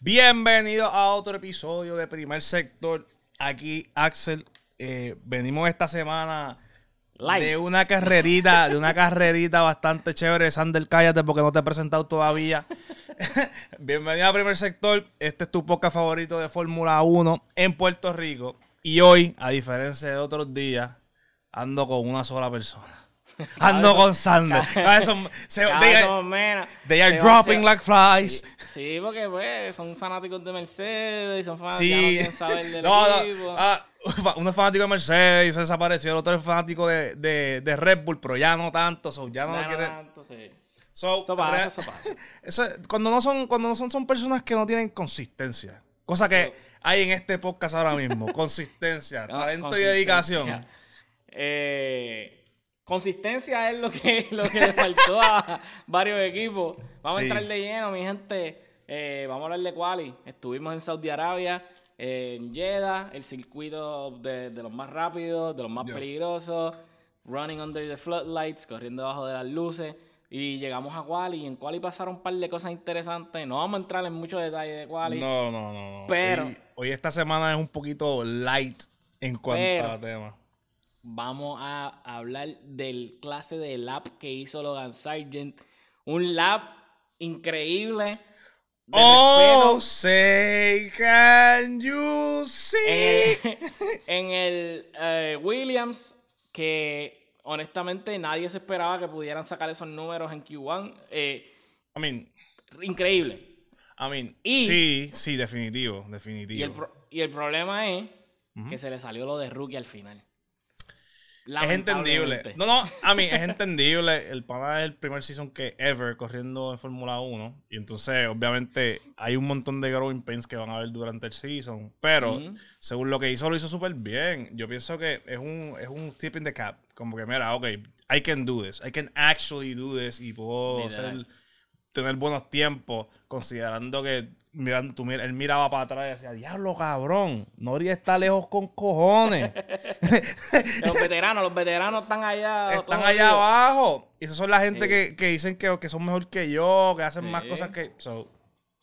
Bienvenido a otro episodio de Primer Sector. Aquí Axel. Eh, venimos esta semana Live. de una carrerita, de una carrerita bastante chévere. Sander, cállate porque no te he presentado todavía. Bienvenido a Primer Sector. Este es tu podcast favorito de Fórmula 1 en Puerto Rico. Y hoy, a diferencia de otros días, ando con una sola persona. Ando con Sander. Cada vez son- se- Cada they menos. they are Se dropping like flies. Sí, porque pues son fanáticos de Mercedes y son fanáticos Sí. no quieren saber del No, equipo. no. Ah, uno es fanático de Mercedes y se desapareció. El otro es fanático de, de, de Red Bull, pero ya no tanto. so, ya no no quiere. tanto, sí. so, Eso pasa, eso pasa. eso cuando no son, cuando no son, son personas que no tienen consistencia. Cosa que hay en este podcast ahora mismo. consistencia, talento y dedicación. Eh, consistencia es lo que, lo que le faltó a varios equipos. Vamos Sí. a entrar de lleno, mi gente. Eh, vamos a hablar de quali. Estuvimos en Saudi Arabia, eh, en Jeddah, el circuito de, de los más rápidos, de los más Yeah. peligrosos. Running under the floodlights, corriendo debajo de las luces. Y llegamos a quali. Y en quali pasaron un par de cosas interesantes. No vamos a entrar en muchos detalles de quali. No, no, no, no. Pero- Hoy, hoy esta semana es un poquito light en cuanto Pero- a temas. Vamos a hablar del clase de lap que hizo Logan Sargent. Un lap increíble. Oh, say, can you see? en el, en el, eh, Williams, que honestamente nadie se esperaba que pudieran sacar esos números en Q1. Eh, I mean, increíble. I mean, Y- sí, sí, definitivo, definitivo. Y el, pro- y el problema es que se le salió lo de rookie al final. Es entendible. No, no, a mí es entendible. El pana es el primer season que ever corriendo en Fórmula 1. Y entonces, obviamente, hay un montón de growing pains que van a ver durante el season. Pero, Ujú. según lo que hizo, lo hizo súper bien. Yo pienso que es un, es un tip in the cap. Como que, mira, ok, I can do this. I can actually do this. Y puedo Literal. hacer- tener buenos tiempos, considerando que mirando, tú, él miraba para atrás y decía, diablo, cabrón, Nori está lejos con cojones. Los veteranos, los veteranos están allá. Están allá abajo. Y esas son la gente Sí. que, que dicen que, que son mejor que yo, que hacen más cosas que... so,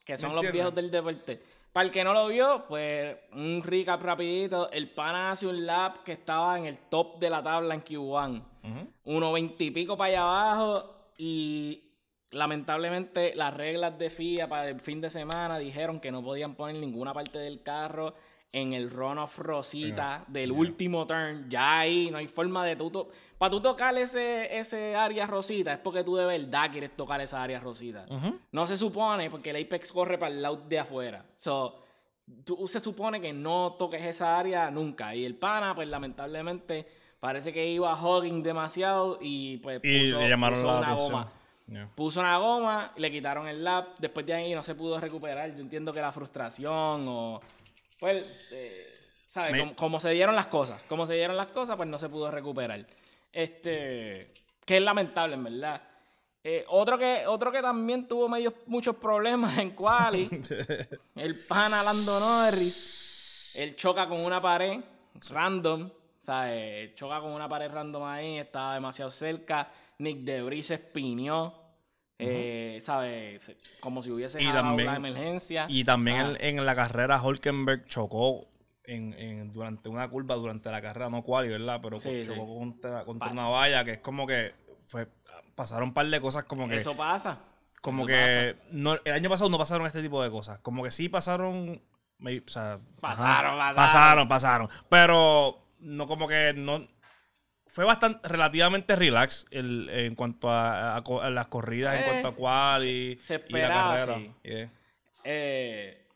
que ¿Me son los viejos del deporte. Para el que no lo vio, pues un recap rapidito. El pana hace un lap que estaba en el top de la tabla en Q1. ujú. Uno veinte y pico para allá abajo y lamentablemente las reglas de FIA para el fin de semana dijeron que no podían poner ninguna parte del carro en el runoff rosita del último turn. Ya ahí no hay forma de tú... Para tú tocar ese, ese área rosita es porque tú de verdad quieres tocar esa área rosita. No se supone, porque el Apex corre para el lado de afuera. So, tú, se supone que no toques esa área nunca. Y el pana, pues lamentablemente, parece que iba hogging demasiado y pues Y puso, le llamaron puso la una atención. goma. Yeah. Puso una goma, le quitaron el lap. Después de ahí no se pudo recuperar. Yo entiendo que la frustración o. Pues, eh, ¿sabes? Me- Como, como se dieron las cosas. Como se dieron las cosas, pues no se pudo recuperar. Este. Que es lamentable, en verdad. Eh, otro, que, otro que también tuvo medios, muchos problemas en Quali. el pana Lando Norris. Él choca con una pared random. ¿Sabes? Choca con una pared random ahí. Estaba demasiado cerca. Nick Debris se espinió. eh, ¿Sabes? Se- Como si hubiese Y también- la emergencia. Y también Ah. en, en la carrera Hulkenberg chocó en, en- durante una curva durante la carrera, no quali, ¿verdad? Pero Sí, chocó sí. contra, una valla que es como que fue pasaron un par de cosas como que Eso pasa. como eso que no, el año pasado no pasaron este tipo de cosas. Como que sí pasaron. me- o sea, Pasaron, ajá, pasaron. pasaron, pasaron. Pero no como que no. Fue bastante relativamente relax el- en cuanto a, a co- a las corridas, en Eh, cuanto a cual y, se y la esperaba, carrera. sí. Yeah. Eh,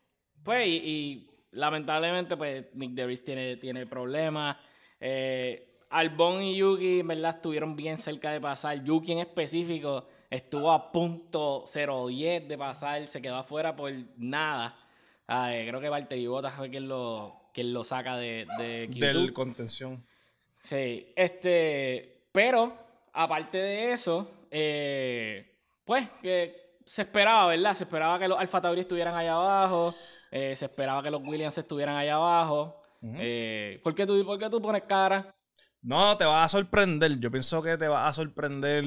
pues, y, y lamentablemente, pues, Nick Debris tiene, tiene problemas. Eh, Albon y Yuki, en verdad, estuvieron bien cerca de pasar. Yuki en específico estuvo a punto 0.10 de pasar, se quedó afuera por nada. Ah, eh, creo que Valtteri Bottas fue quien lo, quien lo saca de, de Q2. Del contención. Sí, este, pero aparte de eso, eh, pues que se esperaba, ¿verdad? Se esperaba que los Alfa Tauri estuvieran allá abajo, eh, se esperaba que los Williams estuvieran allá abajo. Ujú. eh, ¿por, qué tú, ¿Por qué tú pones cara? No, te vas a sorprender. Yo pienso que te va a sorprender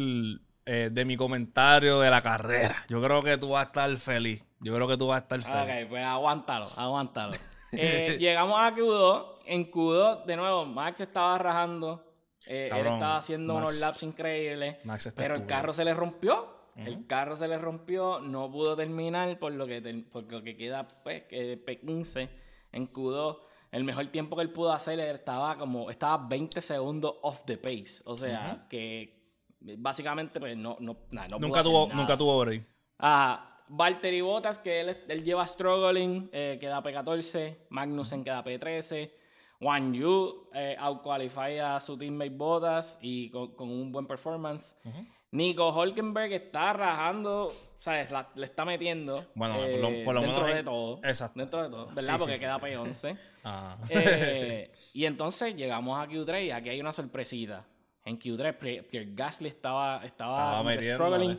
eh, de mi comentario de la carrera. Yo creo que tú vas a estar feliz. Yo creo que tú vas a estar feliz. Ok, pues aguántalo, aguántalo. Eh, llegamos a Q2. En Q2, de nuevo, Max estaba rajando. Eh, él Cabrón, estaba haciendo Max- unos laps increíbles. Max Pero el carro se le rompió. El carro se le rompió. No pudo terminar por lo que, por lo que queda pues, que P15 en Q2. El mejor tiempo que él pudo hacer estaba como estaba 20 segundos off the pace. O sea, que básicamente pues no, no, nada, no pudo nunca, hacer tuvo, nada. nunca tuvo break. Ah, Valtteri Bottas, que él, él lleva struggling, eh, queda P14. Magnussen queda P13. Juan Yu eh, outqualify a su teammate Bottas y con, con un buen performance. Nico Hulkenberg está rajando, ¿sabes? La- le está metiendo. Bueno, eh, lo- por lo dentro menos de todo. Exacto. Dentro de todo, ¿verdad? Sí, Porque sí. queda P11. Ah. Eh, y entonces llegamos a Q3 y aquí hay una sorpresita. En Q3 Pri- Pierre Gasly estaba, estaba, metiéndole.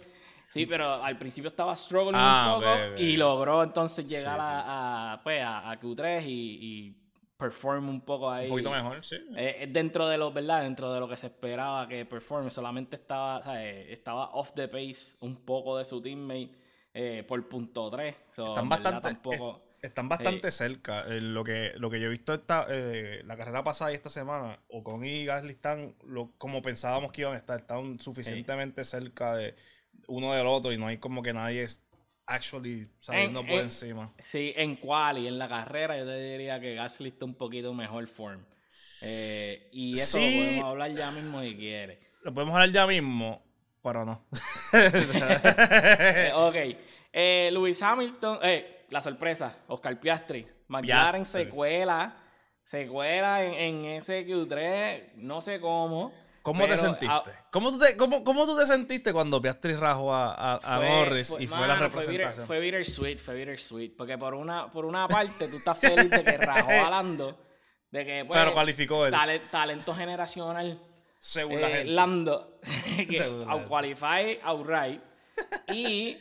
Sí, pero al principio estaba struggling Ah, un poco ok, ok. y logró entonces llegar sí. a, a, pues, a, a Q3 y, y perform un poco ahí. Un poquito mejor, sí. Eh, dentro de lo, ¿verdad? Dentro de lo que se esperaba que performe, solamente estaba, ¿sabes? Estaba off the pace un poco de su teammate eh, por punto 3. So, Están bastante, tampoco... es- están bastante cerca. Eh, lo, que, lo que yo he visto esta, eh, la carrera pasada y esta semana, Ocon y Gasly están lo, como pensábamos que iban a estar. Están suficientemente cerca de uno del otro y no hay como que nadie es actually saliendo En- por en- encima. Sí, en quali, en la carrera, yo te diría que Gasly está un poquito mejor form. Eh, y eso Sí. lo podemos hablar ya mismo si quieres. Lo podemos hablar ya mismo, pero no. Ok. Eh, Lewis Hamilton, eh, la sorpresa, Oscar Piastri. McLaren Piastri. se cuela, se cuela en, en ese Q3, no sé cómo. ¿Cómo te sentiste? ah, ¿Cómo, tú te, cómo, cómo tú te sentiste cuando Piastri rajó a, a- a Fue- Norris y fue la representación? fue bittersweet, fue bittersweet. Porque por una, por una parte tú estás feliz de que rajó a Lando. De que, pues, Pero cualificó él. tale- talento generacional. Según la eh, gente. Lando. Que la out qualify outright. Y,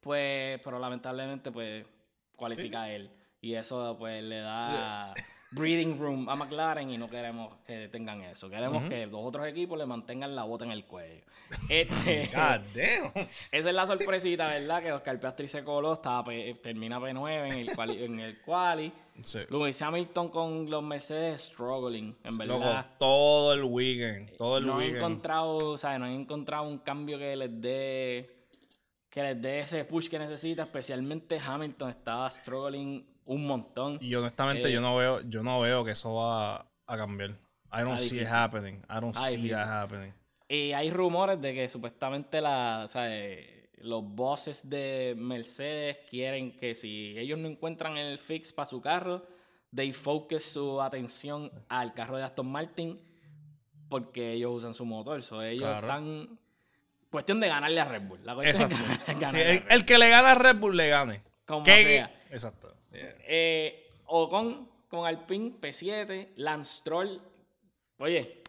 pues, pero lamentablemente, pues, cualifica él. Y eso, pues, le da breathing room a McLaren y no queremos que tengan eso. Queremos que los otros equipos le mantengan la bota en el cuello. Este, God damn. esa es la sorpresita, ¿verdad? Que Oscar Piastri se coló, estaba P- termina P9 en el quali. En el quali. Sí. Lewis Hamilton con los Mercedes struggling, en verdad. Loco, todo el weekend. Todo el no han weekend. encontrado, o sea, no han encontrado un cambio que les dé que les dé ese push que necesita, especialmente Hamilton estaba struggling un montón. Y honestamente Eh, yo no veo, yo no veo que eso va a cambiar. I don't see it happening. I don't Está see difícil. that happening. Y hay rumores de que supuestamente la, sea, eh, los bosses de Mercedes quieren que si ellos no encuentran el fix para su carro, they focus su atención al carro de Aston Martin porque ellos usan su motor. So, ellos Claro. están cuestión de ganarle a Red Bull. La cuestión Exacto. es ganarle el, el que le gana a Red Bull le gane. Como ¿Qué- sea. Exacto. Yeah. Eh, Ocon con Alpine P7, Lance Stroll. Oye,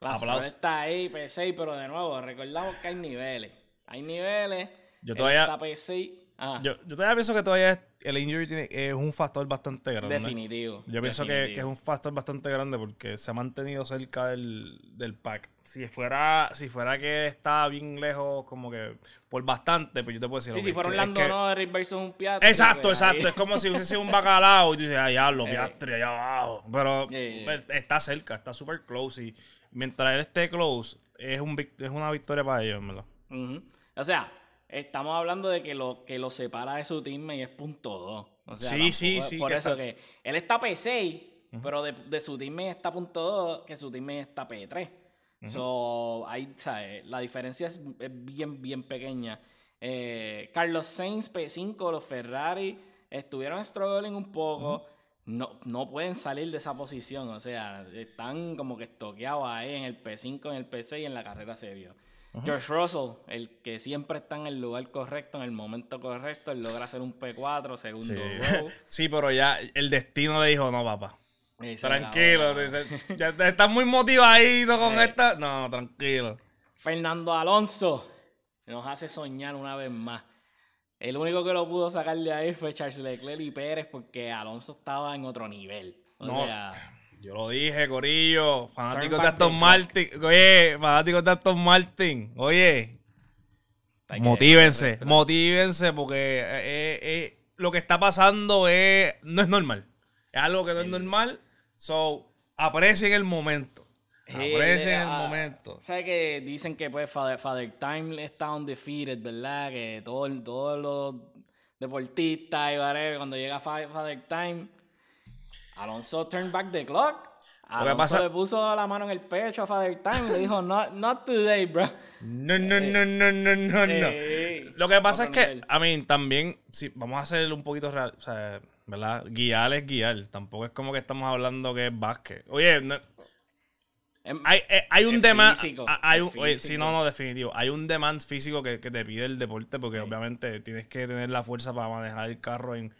Aplausos. está ahí, P6, pero de nuevo, recordamos que hay niveles. Hay niveles. Yo todavía- Está P6. Ah, Yo, yo todavía pienso que todavía el injury tiene- es un factor bastante grande. definitivo. Yo pienso que, definitivo. que es un factor bastante grande porque se ha mantenido cerca del, del pack. Si fuera, si fuera que estaba bien lejos, como que por bastante, pues yo te puedo decir. Sí, si fuera un que- que- Norris versus un Piastri. Exacto, ahí- exacto. Es como si hubiese sido un bacalao y tú dices, ah, diablo, Eh. Piastri allá abajo. Pero pues, está cerca, está súper close. Y mientras él esté close, es, un, es una victoria para ellos, ¿verdad? O sea, estamos hablando de que lo que lo separa de su team y es punto 2. O sea, Sí, sí, sí, Por que eso está- que él está P6, pero de, de su team está punto 2, que su team está P3. So, ahí, ¿sabes? La diferencia es, bien, bien pequeña. Eh, Carlos Sainz, P5, los Ferrari estuvieron struggling un poco. No, no pueden salir de esa posición. O sea, están como que estoqueados ahí en el P5, en el P6 y en la carrera se vio. George Russell, el que siempre está en el lugar correcto, en el momento correcto, él logra hacer un P4, segundo Sí. row. sí, pero ya el destino le dijo, no, papá. Tranquilo, dice, ya te- estás muy motivadito con esta. No, tranquilo. Fernando Alonso nos hace soñar una vez más. El único que lo pudo sacar de ahí fue Charles Leclerc y Pérez porque Alonso estaba en otro nivel. O No. sea, Yo lo dije, Corillo. Fanáticos de Aston Martin. Oye, fanáticos de Aston Martin. Oye, Hay Motívense, motívense porque eh, eh, lo que está pasando es, no es normal. Es algo que no es normal. So, aprecien el momento. Aprecien el ah, momento. ¿Sabes que dicen que pues Father, Father Time está undefeated, ¿verdad? Que todo- todos los deportistas y whatever, cuando llega Fa- Father Time, Alonso turned back the clock. Alonso pasa- le puso la mano en el pecho a Father Time y le dijo, not, not today, bro. No, no, no, no, no, no, no. Eh, Lo que pasa es que, a mí, también, si vamos a hacer un poquito real, o sea, ¿verdad? Guiar es guiar. Tampoco es como que estamos hablando que es básquet. Oye, no- Em- hay, eh, hay un demand. Hay un, oye, sí, no, no, definitivo. Hay un demand físico que, que te pide el deporte porque obviamente tienes que tener la fuerza para manejar el carro en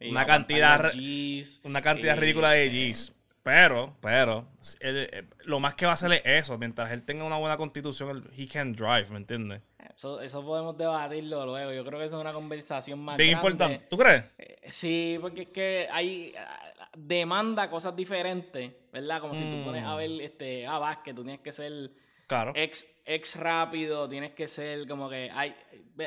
una cantidad Gs, una cantidad y- ridícula de Gs. Pero, pero, él, eh, lo más que va a hacer es eso. Mientras él tenga una buena constitución, él- he can drive, ¿me entiendes? Eso, eso podemos debatirlo luego. Yo creo que eso es una conversación más Bien grande. importante. ¿Tú crees? Eh, Sí, porque es que hay ah, demanda cosas diferentes, ¿verdad? Como si tú pones a Mm. ver este, ah, básquet, tú tienes que ser Claro. ex, ex rápido, tienes que ser como que hay,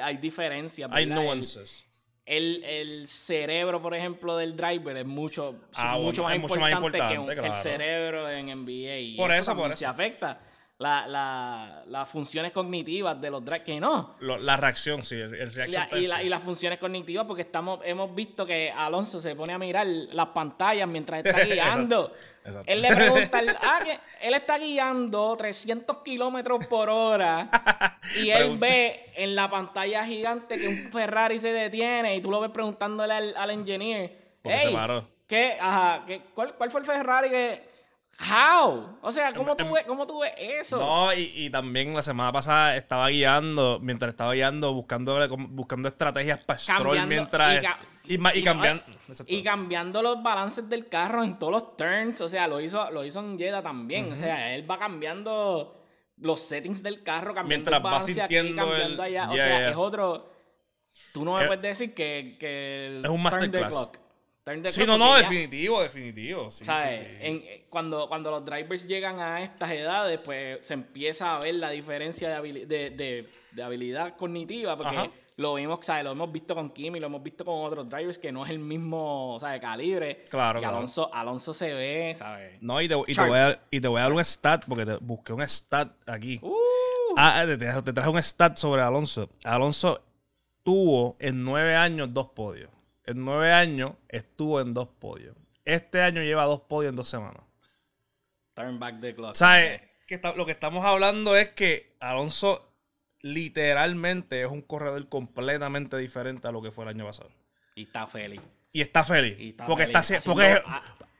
hay diferencias, Hay nuances. El, el cerebro, por ejemplo, del driver es mucho, Ah, mucho, bueno, más, es mucho más importante que, un- importante, que el cerebro en NBA. Y Por eso, por se eso. afecta. La- la- las funciones cognitivas de los drivers, que no. Lo- la reacción, sí, el, el Y, reaction la- y la- time, sí. y las funciones cognitivas, porque estamos, hemos visto que Alonso se pone a mirar las pantallas mientras está guiando. Exacto. él le pregunta, ah, que él está guiando 300 kilómetros por hora y él Pregunta. ve en la pantalla gigante que un Ferrari se detiene y tú lo ves preguntándole al, al engineer, Porque se "Hey, paró. ¿qué? Ajá, ¿qué- cuál, ¿cuál fue el Ferrari que... How? O sea, ¿cómo tú Em- ves, cómo tú ves eso? No, y, y también la semana pasada estaba guiando, mientras estaba guiando, buscando, buscando estrategias para stroll mientras. y Y, y cambiando. exacto. Y cambiando los balances del carro en todos los turns. O sea, lo hizo, lo hizo en Jeddah también. O sea, él va cambiando los settings del carro, cambiando Mientras el va balance aquí, sintiendo cambiando el- allá. O Yeah, sea, yeah. es otro. Tú no me Eh, puedes decir que, que el es un turn the masterclass. clock. Sí, no, no, ya- definitivo, definitivo. Sí, ¿sabes? sí, sí. En- cuando, cuando los drivers llegan a estas edades, pues se empieza a ver la diferencia de, habili- de, de- de habilidad cognitiva, porque Ajá. lo vimos, ¿sabes? Lo hemos visto con Kimi, lo hemos visto con otros drivers que no es el mismo, ¿sabes? Calibre. Claro, Y claro. Alonso, Alonso se ve, ¿sabes? No, y te, y, te Sharp. voy a, y te voy a dar un stat, porque te busqué un stat aquí. Uh, Ah, te, te- te traje un stat sobre Alonso. Alonso tuvo en nueve años dos podios. En nueve años estuvo en dos podios. Este año lleva dos podios en dos semanas. turn back the clock. ¿Sabes? Que está- lo que estamos hablando es que Alonso literalmente es un corredor completamente diferente a lo que fue el año pasado. Y está feliz. Y está feliz. Y está porque feliz. está haci- Haciendo- porque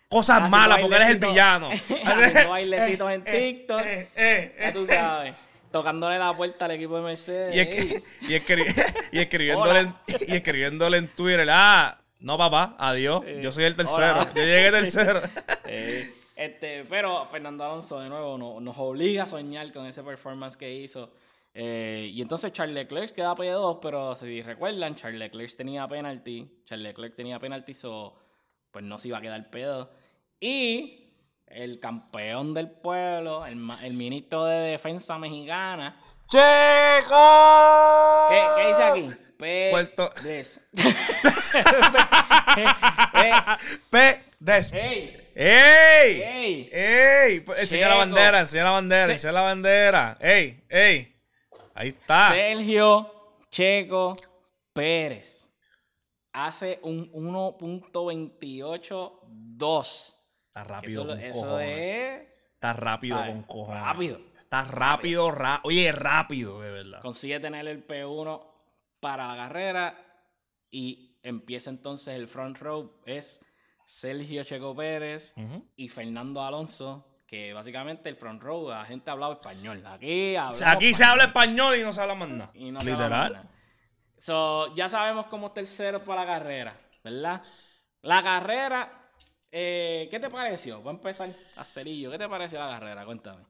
cosas malas, porque eres el villano. haciendo bailecitos en Eh, TikTok. eh, eh, Ya tú sabes. Tocándole la puerta al equipo de Mercedes. Y, escri- y escri- y escribiéndole, en, y escribiéndole en Twitter, ah, no papá, adiós, yo soy el tercero, hola. yo llegué tercero. Eh, este, pero Fernando Alonso de nuevo no- nos obliga a soñar con ese performance que hizo. Eh, y entonces Charles Leclerc queda P2, pero si recuerdan, Charles Leclerc tenía penalty. Charles Leclerc tenía penalty, so, pues no se iba a quedar P2. Y el campeón del pueblo, el, el ministro de defensa mexicana. ¡Chico! ¿Qué, qué dice aquí? P Puerto- des. P. Des. ¡Ey! ¡Ey! ¡Ey! ¡Ey! Enseña la Checo. bandera, enseña la bandera, Se- enseña la bandera. ¡Ey! ¡Ey! Ahí está. Sergio Checo Pérez hace un 1.282. Está rápido Eso, con eso cojones. es Está rápido con cojones. rápido. Está rápido, ra- Oye, rápido, de verdad. Consigue tener el P1 para la carrera y empieza entonces el front row. Es Sergio Checo Pérez y Fernando Alonso. Que básicamente el front row, la gente hablaba español. Aquí O hablamos sea, Aquí se habla español y no se habla más nada. Y no Literal. So, ya sabemos cómo tercero para la carrera, ¿verdad? La carrera, eh, ¿qué te pareció? Voy a empezar a cerillo. ¿Qué te pareció la carrera? Cuéntame.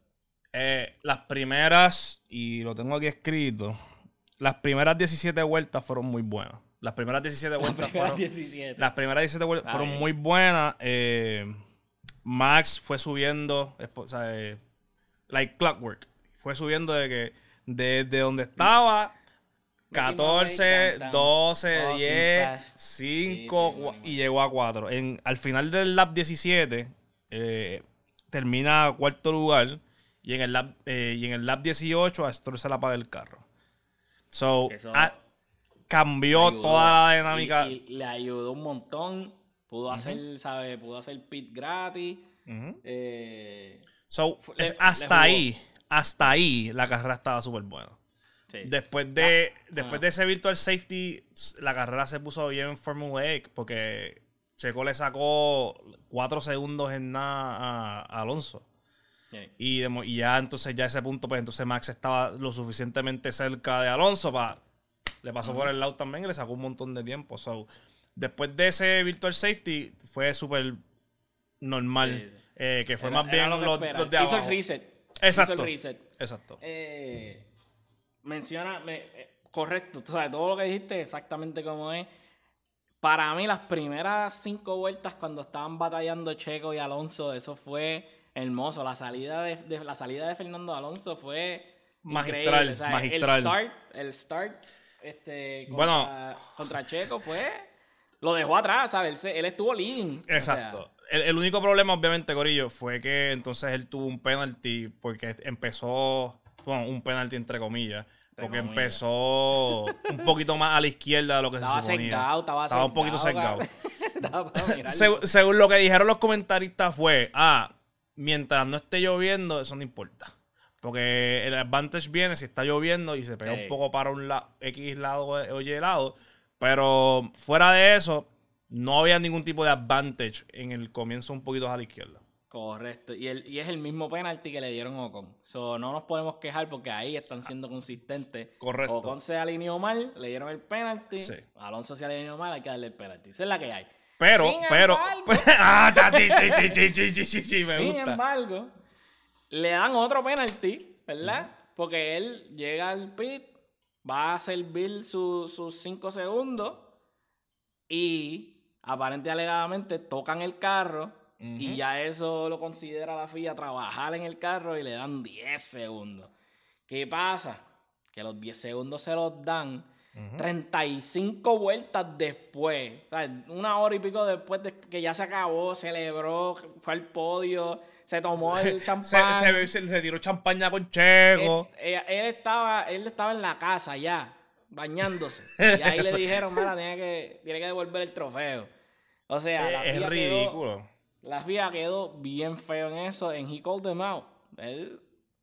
Eh, las primeras, y lo tengo aquí escrito, las primeras 17 vueltas fueron muy buenas. Las primeras 17 Las vueltas primeras fueron, 17. las primeras 17 vueltas Está fueron muy buenas. Eh, Max fue subiendo, o sea, like clockwork. Fue subiendo de que desde donde estaba 14, 12, Fucking 10, fast. 5 Sí, sí, muy y llegó a 4. En, al final del lap 17 eh, termina cuarto lugar y en el lap, eh, y en el lap 18 a Stroll se la apaga el carro. So, Eso- ah, cambió ayudó. toda la dinámica. Y, y le ayudó un montón. Pudo hacer, ¿sabes? Pudo hacer pit gratis. Ujú. Eh, So, Fu- es- le- hasta le ahí, hasta ahí la carrera estaba súper buena. Sí. Después de, después Ah. de ese virtual safety, la carrera se puso bien en Formula E porque Checo le sacó 4 segundos en nada a, a Alonso. Sí. Y, de mo- y ya entonces, ya a ese punto, pues entonces Max estaba lo suficientemente cerca de Alonso para. Le pasó por el lado también y le sacó un montón de tiempo. So, después de ese virtual safety, fue súper normal. Sí, eh, que fue Era- más bien lo los, los de Hizo abajo. el reset. Exacto. Hizo el reset. Exacto. Eh, menciona, me- eh, correcto, tú sabes, todo lo que dijiste exactamente como es. Para mí, las primeras cinco vueltas cuando estaban batallando Checo y Alonso, eso fue hermoso. La salida de, de- la salida de Fernando Alonso fue Magistral, magistral. El start, el start este, Bueno. contra, contra Checo fue. Lo dejó atrás, ¿sabes? Él, estuvo leading. o sea, Exacto. el, el único problema, obviamente, Corillo, fue que entonces él tuvo un penalty porque empezó, bueno, un penalty entre comillas, Entre porque comillas. empezó un poquito más a la izquierda de lo que estaba se suponía. estaba, Estaba un poquito. Seg- según lo que dijeron los comentaristas fue, ah, mientras no esté lloviendo, eso no importa. Porque el advantage viene si está lloviendo y se pega un poco para un la- X lado o Y lado. Pero fuera de eso, no había ningún tipo de advantage en el comienzo un poquito a la izquierda. Correcto. Y, el, y es el mismo penalti que le dieron Ocon. So, no nos podemos quejar porque ahí están siendo consistentes. Correcto. Ocon se alineó mal, le dieron el penalti. Alonso se alineó mal, hay que darle el penalti. Esa es la que hay. Pero, Sin pero. Sin embargo, le dan otro penalti, ¿verdad? Porque él llega al pit, va a servir sus cinco segundos y aparentemente alegadamente tocan el carro y ya eso lo considera la FIA trabajar en el carro y le dan 10 segundos. ¿Qué pasa? Que los 10 segundos se los dan 35 vueltas después. O sea, una hora y pico después de que ya se acabó, celebró, fue al podio, se tomó el champán. se, se- se tiró champaña con Checo. Él, él- él estaba, él estaba en la casa ya, bañándose. Y ahí le dijeron, mira, tiene que, tiene que devolver el trofeo. O sea, la es quedó- ridículo. La FIA quedó bien feo en eso, en He Called Them Out. Él,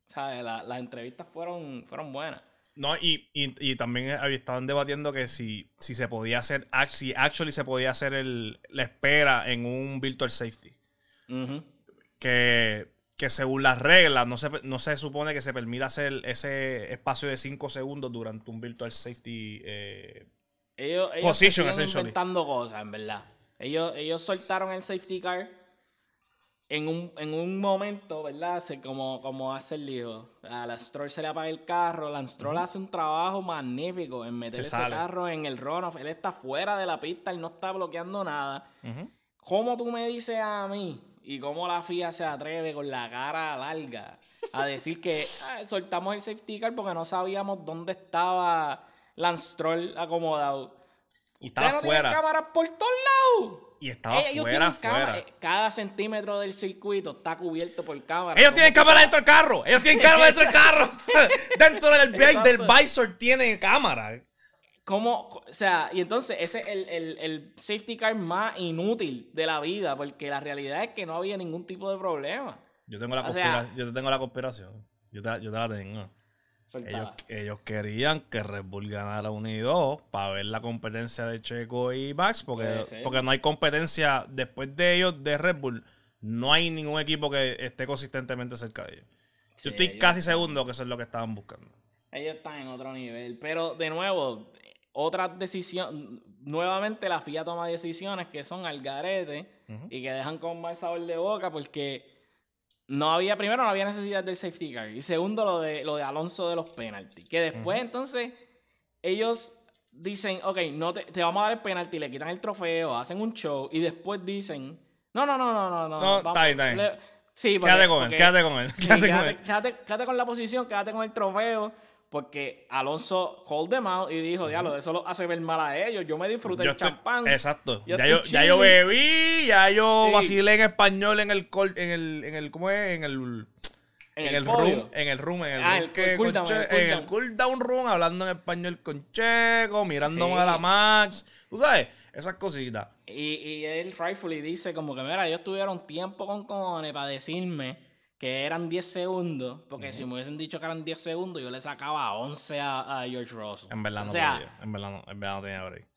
¿sabes? La- las entrevistas fueron, fueron buenas. No, y, y, y también estaban debatiendo que si, si se podía hacer, ac- si actually se podía hacer el, la espera en un virtual safety. Que, que según las reglas no se, no se supone que se permita hacer ese espacio de 5 segundos durante un virtual safety. eh, Ellos, ellos Position, se essentially. inventando cosas, en verdad. Ellos, ellos soltaron el safety car en un, en un momento, ¿verdad? Se, como, como hace el dijo. A la Stroll se le apaga el carro. Lance Stroll hace un trabajo magnífico en meter Se ese sale. carro en el runoff. Él está fuera de la pista, él no está bloqueando nada. ujú. ¿Cómo tú me dices a mí y cómo la FIA se atreve con la cara larga a decir que "Ah, soltamos el safety car porque no sabíamos dónde estaba Lance Stroll acomodado? Y estaba no fuera. cámaras por todos lados. Y estaba Ellos fuera, tienen fuera. eh, Cada centímetro del circuito está cubierto por cámaras. Ellos ¿Cómo tienen tú cámara sabes? dentro del carro. Ellos tienen cámara dentro del carro. dentro del, del visor tiene cámara. ¿Cómo? O sea, y entonces ese es el, el- el safety car más inútil de la vida, porque la realidad es que no había ningún tipo de problema. Yo tengo la, O sea- yo te tengo la conspiración. Yo te, yo te la tengo. Ellos, ellos querían que Red Bull ganara 1 y 2 para ver la competencia de Checo y Max, porque, porque no hay competencia después de ellos, de Red Bull. No hay ningún equipo que esté consistentemente cerca de ellos. Sí, Yo estoy casi seguro que eso es lo que estaban buscando. Ellos están en otro nivel. Pero de nuevo, otra decisión. Nuevamente la FIA toma decisiones que son al garete y que dejan con mal sabor de boca porque no había, primero no había necesidad del safety car. Y segundo, lo de, lo de Alonso de los penalties. Que después entonces ellos dicen, ok, no te, te vamos a dar el penalti, le quitan el trofeo, hacen un show y después dicen, no, no, no, no, no, no. No, vamos, está bien. le- sí, Quédate con él, quédate con él. Sí, quédate con quédate, él. quédate- quédate con la posición, quédate con el trofeo, porque Alonso called them out y dijo, diablo, eso lo hace ver mal a ellos. Yo me disfruté Yo el estoy- champán. Exacto. Yo ya, yo, ya yo chilling. bebí, ya yo Sí. vacilé en español en el en el, en el, ¿cómo es? En el, en el, room, en el room, en el Ah, room el que cool down, Che- el cool en el down. cool down room, hablando en español con Checo, mirando Sí. a la Max, tú sabes, esas cositas. Y, y él rightfully dice como que, mira, ellos tuvieron tiempo con cojones para decirme que eran 10 segundos, porque si me hubiesen dicho que eran 10 segundos, yo le sacaba 11 a, a George Russell. En verdad no o sea, podía, en verdad no, en verdad no tenía break.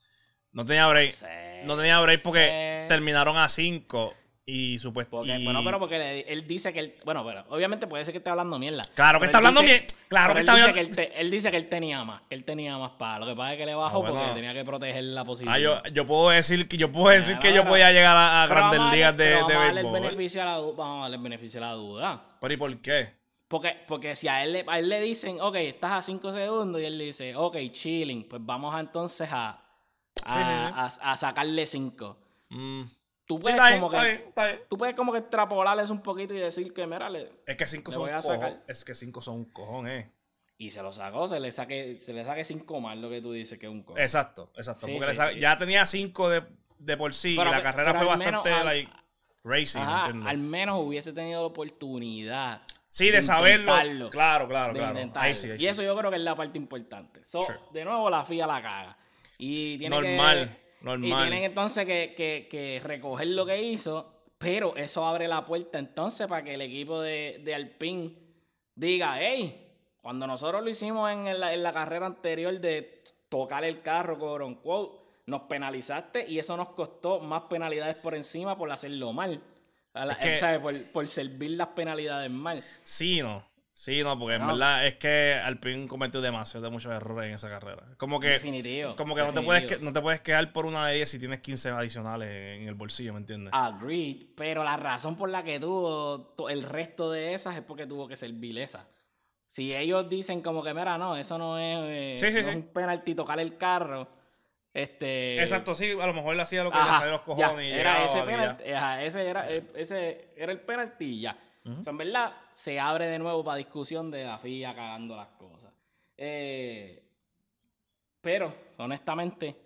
No tenía break. Sí, No tenía break porque sí. terminaron a 5 y supuestamente. bueno, pero porque le- él dice que él, bueno, pero obviamente puede ser que esté hablando mierda. Claro que está hablando bien. Claro que él está dice hablando- que él, te- él dice que él tenía más, que él tenía más para. Lo que pasa es que le bajó bueno. porque tenía que proteger la posición. Ah, yo, yo puedo decir que yo puedo decir que yo podía llegar a, grandes vamos ligas de, de vamos a darle el beneficio a la vamos a darle el beneficio a la duda. Pero ¿y por qué? Porque, porque si a él, le, a él le dicen, ok, estás a 5 segundos, y él le dice, ok, chilling, pues vamos entonces a, a, Sí, sí, sí. a- a sacarle 5. Mm. Tú Sí, puedes bien, como está que bien, está bien. tú puedes como que extrapolarles un poquito y decir que, mira, le- Es que 5 Le son voy un a sacar. cojón. Es que 5 son un cojón, eh. y se lo sacó, se le saque, se le saque 5 más lo que tú dices que es un cojo. Exacto, exacto. Sí, porque sí, ya tenía 5 de, de por sí Pero y la carrera pero fue menos bastante, like, racing, al menos hubiese tenido la oportunidad Sí, de, de saberlo. Claro, claro, claro. Ahí ahí y eso yo creo que es la parte importante. So, Sure. De nuevo, la FIA la caga. Y tiene Normal, que, normal. Y tienen entonces que, que- que recoger lo que hizo, pero eso abre la puerta entonces para que el equipo de, de Alpine diga, hey, cuando nosotros lo hicimos en la, en la carrera anterior de tocar el carro, quote unquote, nos penalizaste y eso nos costó más penalidades por encima por hacerlo mal. La- Es que- ¿sabes? Por, por servir las penalidades mal. Sí, no. Sí, no, porque en verdad es que Alpine cometió demasiado de muchos errores en esa carrera. Como que, Definitivo. como que no te, puedes, no te puedes quedar por una de 10 si tienes 15 adicionales en el bolsillo, ¿me entiendes? Agreed, pero la razón por la que tuvo el resto de esas es porque tuvo que servir esa. Si ellos dicen como que, mira, no, eso no es, eh, Sí, sí, no sí. es un penalti tocar el carro, este... Exacto, sí, a lo mejor le hacía lo que le salía los ya, cojones y era ese ya. penalti, ajá, ese era, eh, ese era el penalti y ya. O sea, en verdad, se abre de nuevo para discusión de la FIA cagando las cosas. Eh, pero, honestamente,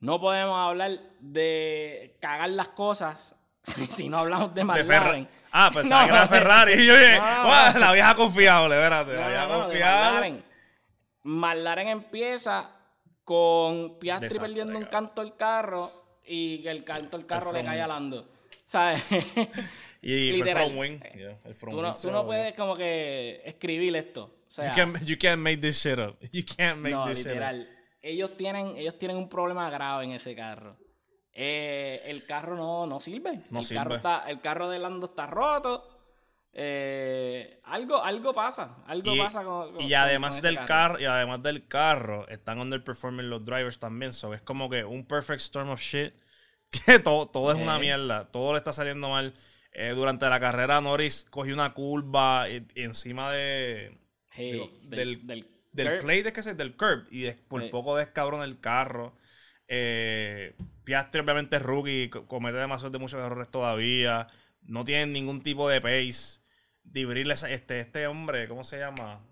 no podemos hablar de cagar las cosas si no hablamos de De McLaren. Ferra- Ah, pensaba No, era de- Ferrari. Y yo dije, No, no, "Guau, no. la vieja confiable, espérate. No, la vieja de confiable. McLaren. McLaren empieza con Piastri Desastre, perdiendo un canto del carro y que el canto del carro le cae a Lando. ¿Sabes? Y fue el Literal. front wing. yeah, el front tú no, wing tú no puedes como que escribir esto. O sea, You can't, you can't make this shit up. You can't make no, this shit up. Ellos tienen, ellos tienen un problema grave en ese carro. Eh, el carro no, no sirve. No el, sirve. Carro está, el carro de Lando está roto. Eh, algo, algo pasa. Algo Y, pasa con, con- y además con del carro, y además del carro, están underperforming los drivers también. So es como que un perfect storm of shit. Que todo, todo es una mierda. Todo le está saliendo mal. Eh, durante la carrera, Norris cogió una curva y- y encima de, Hey, digo, del, del- del del play de que es del curb y des- por Sí. poco descabrón el carro. Eh, Piastri obviamente es rookie, co- comete demasiados de muchos errores todavía. No tiene ningún tipo de pace. Dibril, es- este, este hombre, ¿cómo se llama?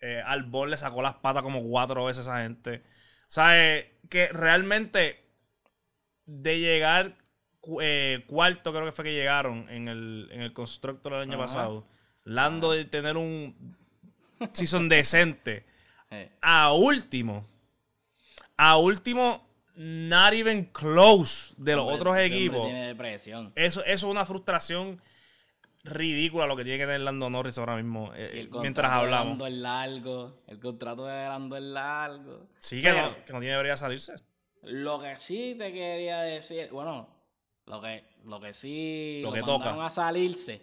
Eh, Albon le sacó las patas como cuatro veces a esa gente. ¿Sabes? Que realmente de llegar eh, cuarto, creo que fue que llegaron en el, en el Constructor el año Ajá. pasado. Lando de tener un season decente Eh, a último. A último, not even close de los hombre, otros equipos. Tiene. Eso, eso es una frustración ridícula lo que tiene que tener Lando Norris ahora mismo. eh, mientras hablamos. Lando es largo. El contrato de Lando es largo. Sí, que, Pero- no, que no tiene debería salirse. Lo que sí te quería decir, bueno, lo que, lo que sí Lo lo que mandaron toca. a salirse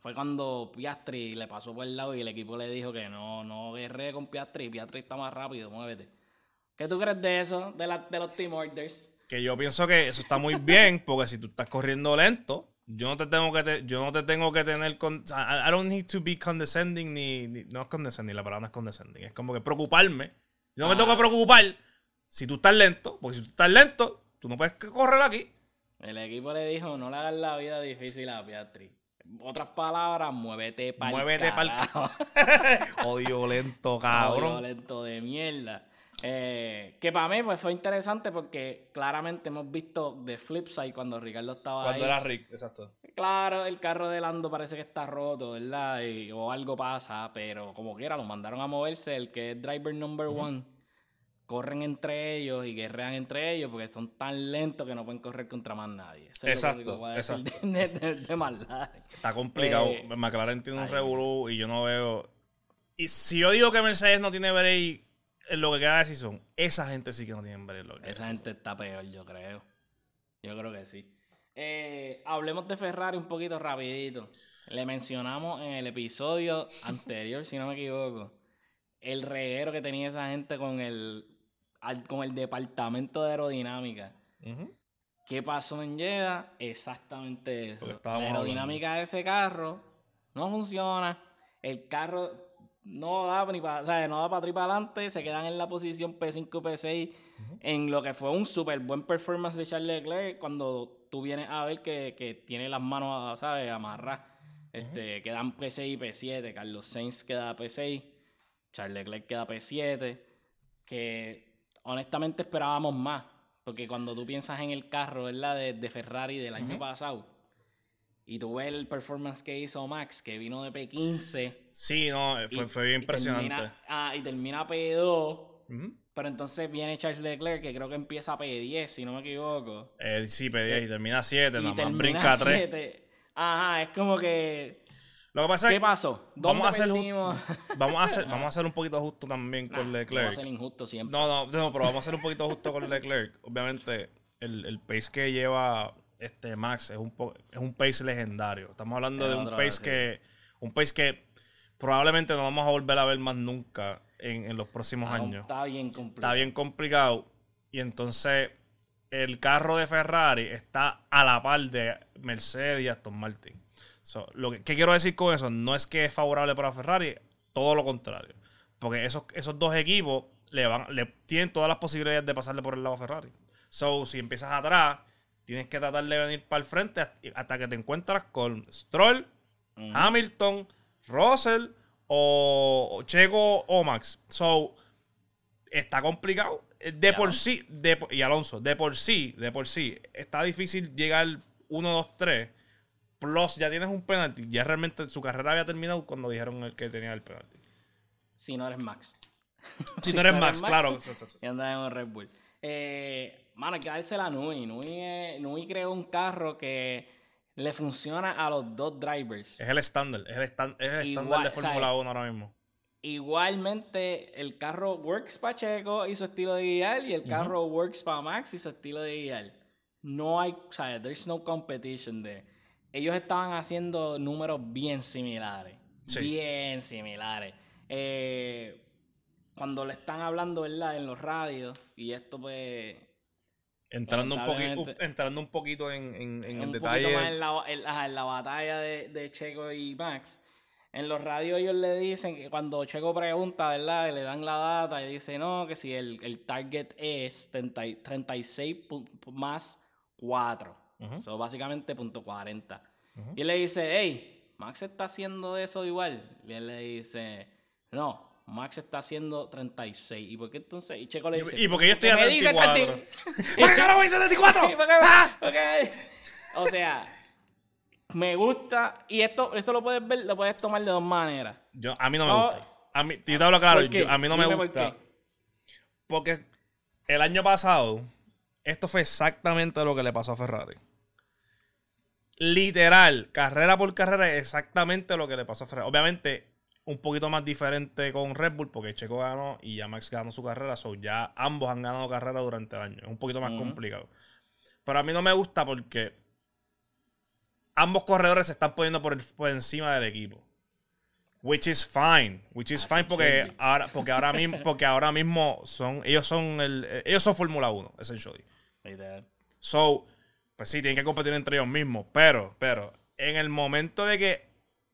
fue cuando Piastri le pasó por el lado y el equipo le dijo que no, no guerre con Piastri, Piastri está más rápido, muévete. ¿Qué tú crees de eso, de, la, de los team orders? Que yo pienso que eso está muy bien, porque si tú estás corriendo lento, yo no te tengo que te- yo no te tengo que tener con I, I don't need to be condescending ni, ni- no es condescending, la palabra no es condescending, es como que preocuparme. Yo no me tengo que preocupar si tú estás lento, porque si tú estás lento, tú no puedes correr aquí. El equipo le dijo, no le hagas la vida difícil a Piastri. otras palabras, muévete para Muévete pa'l Odio lento, cabrón. violento de mierda. Eh, que para mí pues, fue interesante porque claramente hemos visto de Flipside cuando Ricardo estaba Cuando ahí. era Rick, exacto. Claro, el carro de Lando parece que está roto, ¿verdad? Y- o algo pasa, pero como quiera, lo mandaron a moverse. El que es driver number one, corren entre ellos y guerrean entre ellos porque son tan lentos que no pueden correr contra más nadie. Eso es Exacto, lo que voy a decir exacto, de, de, de McLaren. Está complicado. Eh, McLaren tiene un revolú y yo no veo. Y si yo digo que Mercedes no tiene break en lo que queda de season, esa gente sí que no tiene break en lo que Esa season. gente está peor, yo creo. Yo creo que sí. Eh, hablemos de Ferrari un poquito rapidito. Le mencionamos en el episodio anterior, si no me equivoco, el reguero que tenía esa gente con el, al- con el departamento de aerodinámica. ¿Qué pasó en Jeddah? Exactamente eso. La aerodinámica de ese carro no funciona. El carro no da ni para no da para atrás y para adelante. Se quedan en la posición P5 P6 en lo que fue un súper buen performance de Charles Leclerc cuando tú vienes a ver que, que tiene las manos, ¿sabes? Amarradas. Este, Quedan P6 y P7. Carlos Sainz queda P6. Charles Leclerc queda P7. Que honestamente esperábamos más. Porque cuando tú piensas en el carro, ¿verdad? De, de Ferrari del año pasado. Y tú ves el performance que hizo Max, que vino de P15. Sí, no, y- fue, bien y impresionante. termina- ah, y termina P2. Ujú. Pero entonces viene Charles Leclerc, que creo que empieza a P10, si no me equivoco. Eh, sí, pedí y termina 7, y nada más brinca 3. 7. Ajá, es como que. Lo que pasa es ¿Qué pasó? ¿Dónde vamos a hacer vamos a hacer, vamos a hacer un poquito justo también Nah, con no va a Leclerc. ser injusto siempre. No, no, no, pero vamos a hacer un poquito justo con Leclerc. Obviamente, el, el pace que lleva este Max es un, es un pace legendario. Estamos hablando Es de un pace que un pace que probablemente no vamos a volver a ver más nunca en, en los próximos años. Está bien complicado. Está bien complicado. Y entonces, el carro de Ferrari está a la par de Mercedes y Aston Martin. So, lo que, ¿Qué quiero decir con eso? No es que es favorable para Ferrari, todo lo contrario. Porque esos, esos dos equipos le, van, le tienen todas las posibilidades de pasarle por el lado a Ferrari. So, si empiezas atrás, tienes que tratar de venir para el frente hasta- que te encuentras con Stroll. Hamilton, Russell o Checo o Max. So, está complicado. Eh, De Y por Alonso. sí, de y Alonso, de por sí, de por sí, está difícil llegar 1, 2, 3. Plus, ya tienes un penalti. Ya realmente su carrera había terminado cuando dijeron el que tenía el penalti. Si no eres Max. Si, no eres Max, claro. Y andas en un Red Bull. Eh, mano, hay que dársela a Nui. Nui, eh, Nui creó un carro que le funciona a los dos drivers. Es el estándar. Es el estándar, de Fórmula 1 ahora mismo. Igualmente, el carro works para Checo y su estilo de guiar, y el carro works para Max y su estilo de guiar. No hay, o sea, there's no competition there. Ellos estaban haciendo números bien similares. Sí. Bien similares. Eh, cuando le están hablando, ¿verdad? En los radios, y esto pues... Entrando un, poquito, lamentablemente- entrando un poquito en, en- en el detalle. más en la, en- la batalla de, de Checo y Max. En los radios ellos le dicen que cuando Checo pregunta, ¿verdad? Le dan la data y dice, no, que si el, el target es 30 y- 36 pu- pu- más 4. Ujú. Eso básicamente punto 40. Ujú. Y él le dice, hey, Max está haciendo eso igual. Y él le dice, no, Max está haciendo 36. ¿Y por qué entonces? Y Checo le Y- dice, y porque yo estoy a me dice 34. 30". ¡Ay, cabrón, me dice 34! Sí, porque- ¡Ah! porque- O sea, me gusta. Y esto, esto lo puedes ver, lo puedes tomar de dos maneras. Yo, a mí no me gusta. A mí, yo te hablo claro, a mí no me Dime gusta. Porque el año pasado, esto fue exactamente lo que le pasó a Ferrari. Literal, carrera por carrera, exactamente lo que le pasó a Ferrari. Obviamente, un poquito más diferente con Red Bull, porque Checo ganó y ya Max ganó su carrera. So ya ambos han ganado carrera durante el año. Es un poquito más complicado. Pero a mí no me gusta porque ambos corredores se están poniendo por, el- por encima del equipo. Which is fine. Which is As fine porque ahora, porque ahora mismo, porque ahora mismo son, ellos son el, ellos son Fórmula 1, essentially. Literal. So, pues sí, tienen que competir entre ellos mismos. Pero, pero, en el momento de que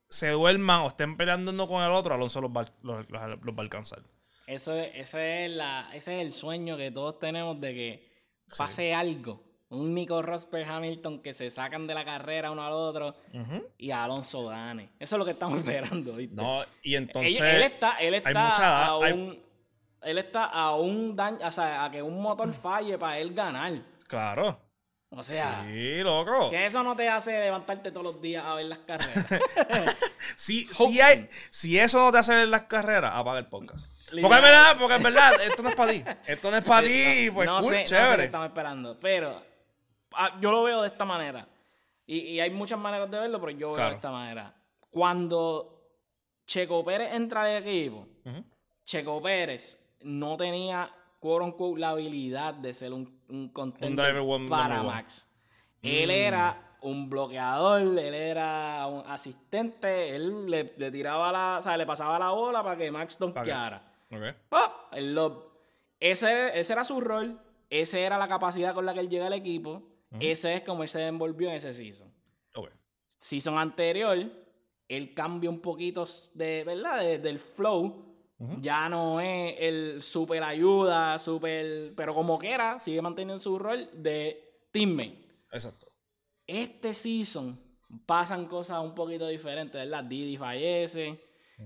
se duerman o estén peleando uno con el otro, Alonso los va, los- los- los va a alcanzar. Eso es, ese, es la, ese es el sueño que todos tenemos de que pase algo Un Nico Rosberg Hamilton que se sacan de la carrera uno al otro y Alonso gane. Eso es lo que estamos esperando. ¿viste? No, y entonces. él, está, él hay está mucha- a hay- un. Él está a un daño, o sea, a que un motor falle para él ganar. Claro. O sea, sí, loco. que eso no te hace levantarte todos los días a ver las carreras. Si, si, hay, si eso no te hace ver las carreras, apaga el podcast. Porque es verdad, porque es verdad, esto no es para ti. Esto no es para ti, pues no cool, sé, no sé qué chévere. estamos esperando. Pero ah, yo lo veo de esta manera. Y, y hay muchas maneras de verlo, pero yo veo Claro. de esta manera. Cuando Checo Pérez entra al equipo. Checo Pérez no tenía, quote unquote, la habilidad de ser un, un contender para. Max. Él Mm. era un bloqueador, él era un asistente, él le, le tiraba la, o sea, le pasaba la bola para que Max donkeara. Ok. ¡Pop! El lob. Ese, ese era su rol, esa era la capacidad con la que él llega al equipo, ese es como él se envolvió en ese season. Ok. Season anterior, él cambia un poquito de, ¿verdad? De- del flow. Ya no es el super ayuda, super. Pero como quiera, sigue manteniendo su rol de teammate. Exacto. Este season pasan cosas un poquito diferentes, ¿verdad? Didi fallece,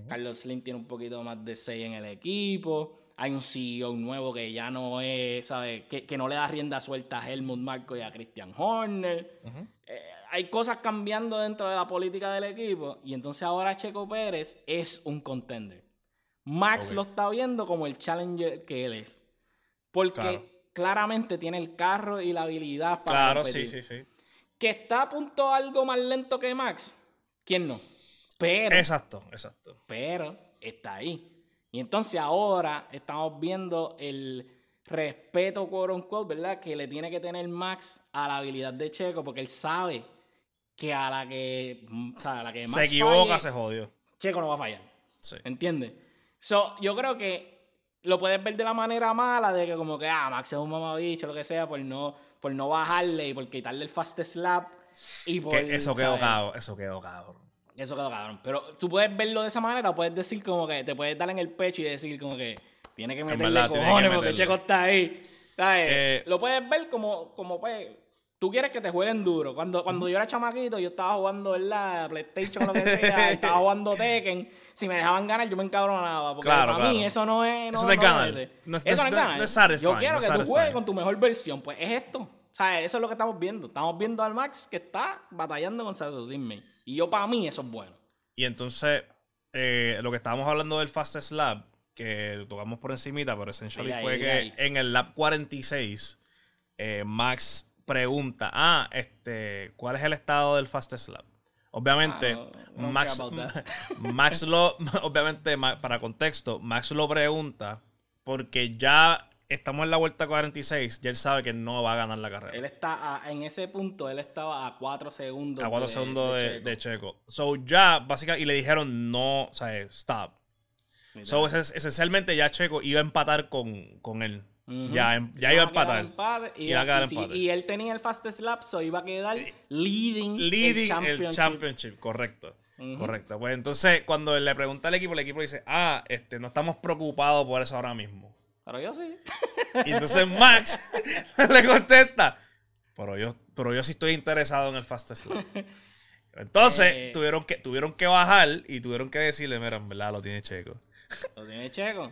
Carlos Slim tiene un poquito más de 6 en el equipo, hay un CEO nuevo que ya no es, ¿sabes? Que, que no le da rienda suelta a Helmut Marco y a Christian Horner. Eh, hay cosas cambiando dentro de la política del equipo y entonces ahora Checo Pérez es un contender. Max lo está viendo como el challenger que él es. Porque Claro. claramente tiene el carro y la habilidad para Claro, sí, sí, sí. Que está a punto algo más lento que Max. ¿Quién no? Pero, Exacto, exacto. pero está ahí. Y entonces ahora estamos viendo el respeto, quote unquote, ¿verdad? Que le tiene que tener Max a la habilidad de Checo, porque él sabe que a la que, o sea, a la que Max se equivoca, falle, se jodió. Checo no va a fallar. Sí. ¿Entiendes? So, yo creo que lo puedes ver de la manera mala de que como que, ah, Max es un mamabicho, lo que sea, por no, por no bajarle y por quitarle el fast slap. Y por, Que eso quedó cabrón. Eso quedó cabrón. Eso quedó cabrón. Pero tú puedes verlo de esa manera o puedes decir como que te puedes dar en el pecho y decir como que tiene que meterle verdad, tiene que cojones porque meterle. Checo está ahí. ¿Sabes? Eh, lo puedes ver como, como pues, tú quieres que te jueguen duro. Cuando, cuando yo era chamaquito, yo estaba jugando, ¿verdad? PlayStation o lo que sea, estaba jugando Tekken. Si me dejaban ganar, yo me encabronaba. Porque Claro, para mí eso no es. No, Eso no es ganar. No es- eso no no es- ganar. no es satisfying, Yo quiero que tú satisfying. juegues con tu mejor versión. Pues es esto. O sea, eso es lo que estamos viendo. Estamos viendo al Max que está batallando con teammate. Y yo, para mí, eso es bueno. Y entonces, eh, lo que estábamos hablando del Fastest Lab, que lo tocamos por encimita, pero ahí, fue que ahí. en el Lab 46, eh, Max pregunta, ah, este, ¿cuál es el estado del Fastest Lab? Obviamente, Ah, no, Max. Max lo, obviamente, para contexto, Max lo pregunta porque ya estamos en la vuelta 46 y él sabe que no va a ganar la carrera. Él está a- en ese punto, él estaba a 4 segundos. a 4 de- segundos de, Checo. de Checo. So ya, básicamente, y le dijeron no, o sea, stop. So, es- esencialmente ya Checo iba a empatar con, con él. Ya, em- ya iba a empatar. empate, y, Iba a quedar y si- empate. y él tenía el fastest lap, so iba a quedar leading, Leading el championship. el championship, correcto. Correcto. Pues entonces, cuando le pregunta al equipo, el equipo dice, ah, este, no estamos preocupados por eso ahora mismo. Pero yo sí. Y entonces Max le contesta, pero yo, pero yo sí estoy interesado en el fastest lap. Entonces, Eh. tuvieron, que, tuvieron que bajar y tuvieron que decirle, mira, en verdad lo tiene Checo. Lo tiene Checo.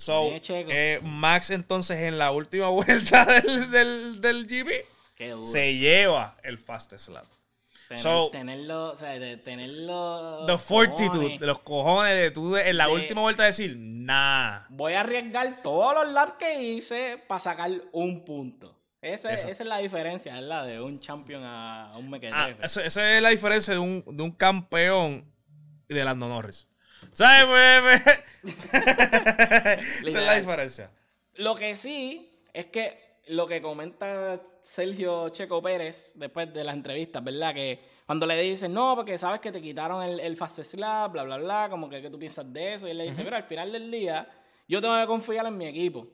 So, eh, Max entonces en la última vuelta del, del, del GP se lleva el fastest lap. Tener- so- tenerlo, o sea, de tenerlo. The fortitude, de los cojones de tú en la De- última vuelta decir, nah. Voy a arriesgar todos los laps que hice para sacar un punto. Ese- esa es la diferencia, ¿verdad? De un champion a un Ah, mequetrefe. eso- esa es la diferencia de un, de un campeón y de Lando Norris. ¿Sabes? Pues, pues, Esa es la diferencia. Lo que sí es que lo que comenta Sergio Checo Pérez después de las entrevistas, ¿verdad? Que cuando le dicen, no, porque sabes que te quitaron el, el fast slap, bla, bla, bla, como que ¿qué tú piensas de eso. Y él le dice, mira, al final del día, yo tengo que confiar en mi equipo.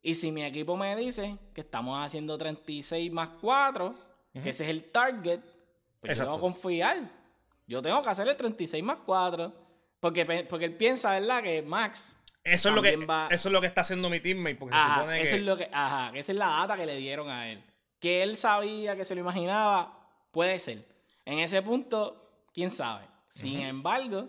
Y si mi equipo me dice que estamos haciendo 36 más 4, que ese es el target, pues yo tengo que confiar. Yo tengo que hacer el 36 más 4. Porque, porque él piensa, ¿verdad? Que Max Eso es, lo que, va- eso es lo que está haciendo mi teammate, porque se supone eso que... es lo que, ajá, que esa es la data que le dieron a él. que él sabía, que se lo imaginaba, puede ser. En ese punto, quién sabe. Sin embargo,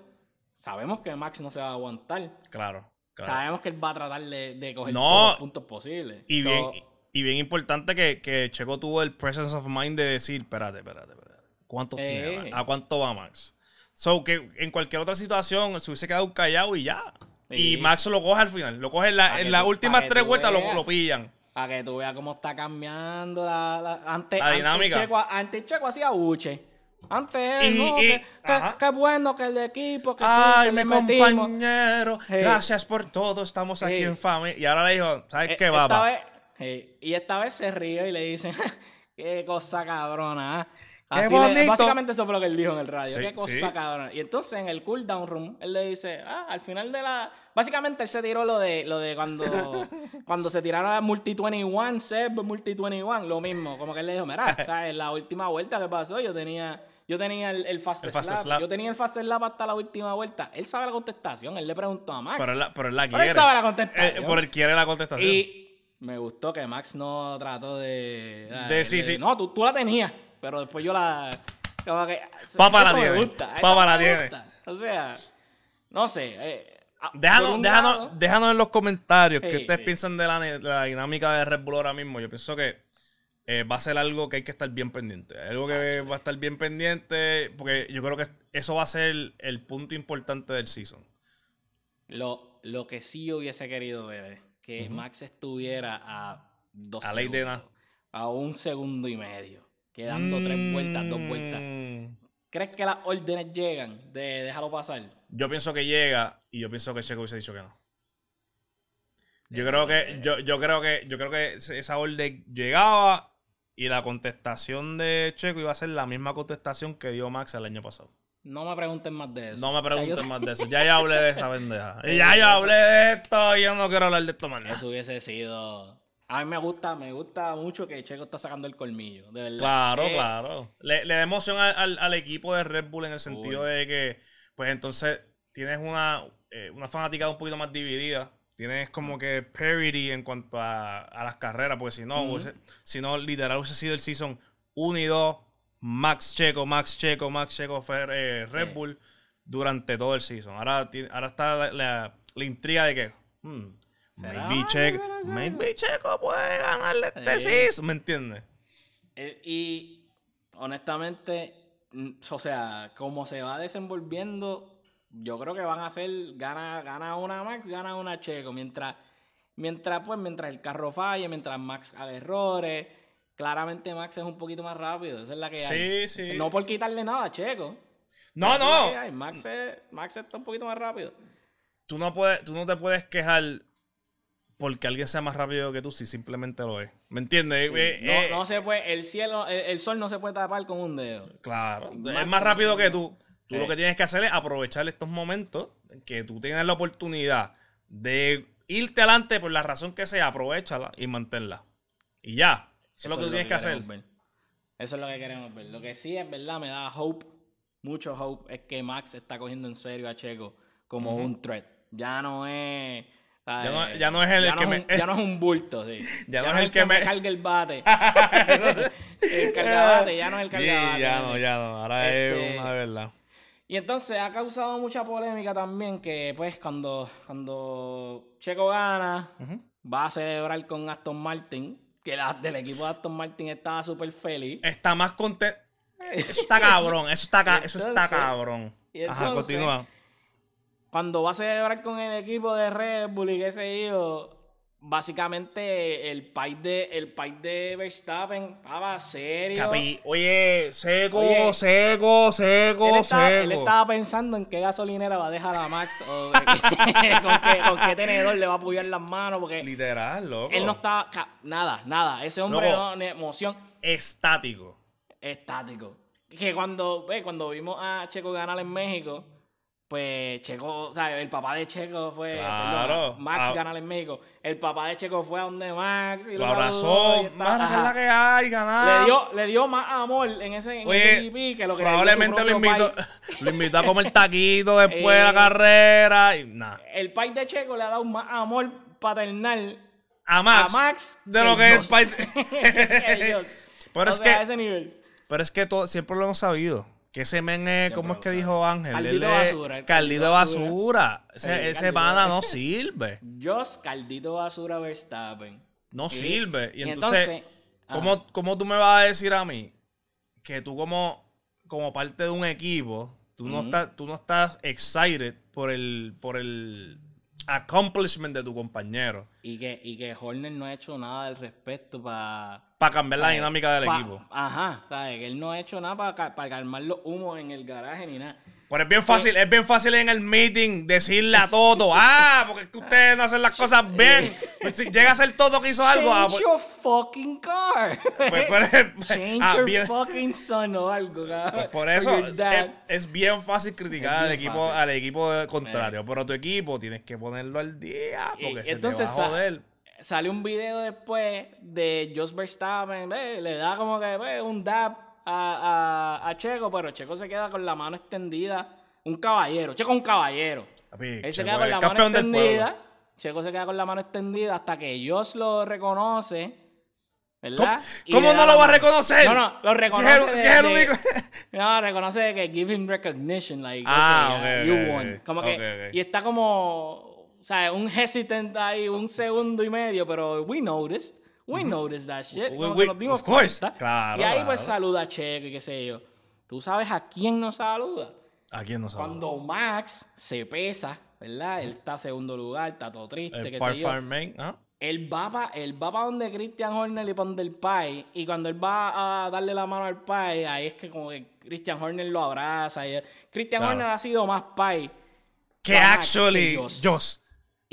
sabemos que Max no se va a aguantar. Claro, claro. Sabemos que él va a tratar de, de coger No. todos los puntos posibles. Y So, bien, y bien importante que, que Checo tuvo el presence of mind de decir, espérate, espérate, espérate. ¿Cuántos Eh. tiene? Max? ¿A cuánto va Max? So que en cualquier otra situación se hubiese quedado callado y ya. Sí. Y Max lo coge al final. Lo coge en, la- en las últimas tres vueltas, lo, lo pillan. Para que tú veas cómo está cambiando la, la- antes, La antes dinámica. Checo, antes Checo hacía buche. Antes Y- no, y- que, que- que bueno que el equipo, que Ay, mi compañero, gracias por todo, estamos aquí en familia. Y ahora le dijo, ¿sabes Eh, qué, papá? sí, y esta vez se rió y le dicen, qué cosa cabrona. ¿ah?". Qué Así bonito. básicamente eso fue lo que él dijo en el radio. Sí, qué cosa sí. cabrona. Y entonces en el cooldown room, él le dice, ah, al final de la. Básicamente él se tiró lo de lo de cuando, cuando se tiraron a Multi 21, Seb Multi 21, lo mismo. Como que él le dijo, mira, ¿sabes? la última vuelta que pasó, yo tenía. Yo tenía el, el fast, El fast slap, slap. Yo tenía el fast slap hasta la última vuelta. Él sabe la contestación. Él le preguntó a Max. Pero él la, pero él la Pero quiere. él sabe la contestación. Eh, pero él quiere la contestación. Y me gustó que Max no trató de. De sí, sí. No, tú, tú la tenías, pero después yo la. Como que, Papá la tiene. gusta, me la tiene. O sea, no sé. eh, ah, Déjanos, un déjanos, lado, déjanos en los comentarios qué ustedes piensan de la, de la dinámica de Red Bull ahora mismo. Yo pienso que eh, va a ser algo que hay que estar bien pendiente. Algo que va a estar bien pendiente porque yo creo que eso va a ser el, el punto importante del season. Lo, lo que sí yo hubiese querido ver es que Max estuviera a dos de A un segundo y medio. Quedando tres vueltas, dos vueltas. Mm, ¿Crees que las órdenes llegan de déjalo pasar? Yo pienso que llega y yo pienso que Checo hubiese dicho que no. Yo creo que, yo, yo creo que, yo creo que esa orden llegaba y la contestación de Checo iba a ser la misma contestación que dio Max el año pasado. No me pregunten más de eso. No me yo- pregunten más de eso. Ya yo hablé de esa pendeja. Ya yo hablé de esto y yo no quiero hablar de esto más. Eso hubiese sido. A mí me gusta, me gusta mucho que Checo está sacando el colmillo, de verdad. Claro, Eh, claro. Le, le da emoción al, al- al equipo de Red Bull en el sentido de que, pues entonces, tienes una, eh, una fanaticada un poquito más dividida. Tienes como que parity en cuanto a, a las carreras, porque si no, hubiese- si no, literal hubiese sido el season 1 y 2, Max Checo, Max Checo, Max Checo, Fer- eh, Red Sí. Bull durante todo el season. Ahora, ahora está la, la- la intriga de que, hmm. Maybe, Checo, maybe Checo puede ganarle este Sí. season, ¿me entiendes? eh, y honestamente, mm, o sea, como se va desenvolviendo, yo creo que van a ser, gana, gana una Max, gana una Checo. Mientras, mientras, pues, mientras el carro falle, mientras Max haga errores, claramente Max es un poquito más rápido. Esa es la que hay. Sí, sí. No por quitarle nada a Checo. No, no. Max, es- Max está un poquito más rápido. tú no puedes, tú no te puedes quejar porque alguien sea más rápido que tú si simplemente lo es. ¿Me entiendes? Sí, Eh, no, eh, no se puede, el cielo, el, el sol no se puede tapar con un dedo. Claro. es más rápido que tú. Tú lo Sí. que tienes que hacer es aprovechar estos momentos que tú tienes la oportunidad de irte adelante por la razón que sea, aprovechala y manténla. Y ya. Eso, es lo que tú tienes que, hacer. ver. Eso es lo que queremos ver. Lo que sí es verdad, me da hope, mucho hope, es que Max está cogiendo en serio a Checo como un threat. Ya no es. Ya no- ya no es el ya que no me- un- ya no es un bulto, sí. Ya no es el que me- carga el bate. el cargabate, ya no es el Sí, cargabate. ya no, ya no. Ahora Este, es una de verdad. Y entonces ha causado mucha polémica también que pues cuando, cuando Checo gana, va a celebrar con Aston Martin, que la, del equipo de Aston Martin estaba súper feliz. Está más contento. Eso está cabrón. Eso está, eso está cabrón. Ajá, continúa. Cuando va a celebrar con el equipo de Red Bull y qué sé yo, básicamente el país de, el país de Verstappen estaba serio. Capi, oye, seco, Oye, seco, seco, Él estaba, seco. él estaba pensando en qué gasolinera va a dejar a Max o con, qué, con qué tenedor le va a apoyar las manos porque Literal, loco. él no estaba nada, nada. Ese hombre Loco. no, ni emoción Estático. estático. Que cuando, ve, cuando vimos a Checo ganar en México, pues Checo, o sea, el papá de Checo fue Claro. perdona, Max Ah. ganar en México. El papá de Checo fue a donde Max y Lo saludó abrazó. y estaba- Mara, ¿qué es ajá. la que hay? Ganar. le dio, le dio más amor en ese, en ese GP que lo que le dio su probablemente lo invitó, lo invitó a comer taquito después de la Eh. carrera. Y nada. El país de Checo le ha dado más amor paternal A Max. a Max de lo que es el país. Dios. Pero o es sea, que- a ese nivel. Pero es que todo, siempre lo hemos sabido. Que ese men es, ¿cómo es que dijo Ángel? Caldito basura, Caldito basura. Ese, ese caldito pana no sirve. Josh Caldito Basura Verstappen. No Y- sirve. Y, y entonces. ¿cómo, cómo tú me vas a decir a mí que tú como, como parte de un equipo, tú no, estás, tú no estás excited por el, por el accomplishment de tu compañero? Y que, y que Horner no ha hecho nada al respecto para... Para cambiar la dinámica del equipo. Ajá, ¿sabes? Que él no ha hecho nada para, para calmar los humos en el garaje ni nada. Pero es bien fácil, es bien fácil en el meeting decirle a Toto, ah, porque es que ustedes no hacen las cosas bien. Pues si llega a ser Toto que hizo algo, ah, Change pues, your fucking car. pues, pues, Change ah, your bien- fucking son o algo, cabrón. pues por Or eso es, es bien fácil criticar Es al bien equipo, fácil. al equipo contrario, pero tu equipo tienes que ponerlo al día porque y se entonces te va a sa- joder. Sale un video después de Jos Verstappen, ve, le da como que un dab a, a- a Checo, pero Checo se queda con la mano extendida. Un caballero, Checo es un caballero. Papi, Él se queda con la mano extendida. Checo se queda con la mano extendida hasta que Jos lo reconoce. ¿Verdad? ¿Cómo no lo va a reconocer? No, no, lo Si reconoce. es el, si es el de- único. no, reconoce que give him recognition, like, Ah, okay, ok, you won. Como que, y está como, o sea, un hesitant ahí, un segundo y medio, pero we noticed, we noticed that shit. We- nos dimos of course. Claro, Y ahí pues saluda a Checo y qué sé yo. ¿Tú sabes a quién nos saluda? ¿A quién no sabe? Cuando Max se pesa, ¿verdad? Él está segundo lugar, está todo triste, El qué Par sé yo. Man, ¿ah? Él va para él va pa donde Christian Horner y para donde el Pai. Y cuando él va a darle la mano al Pai, ahí es que como que Christian Horner lo abraza. Y Christian Claro. Horner ha sido más Pai. Que actually, Joss.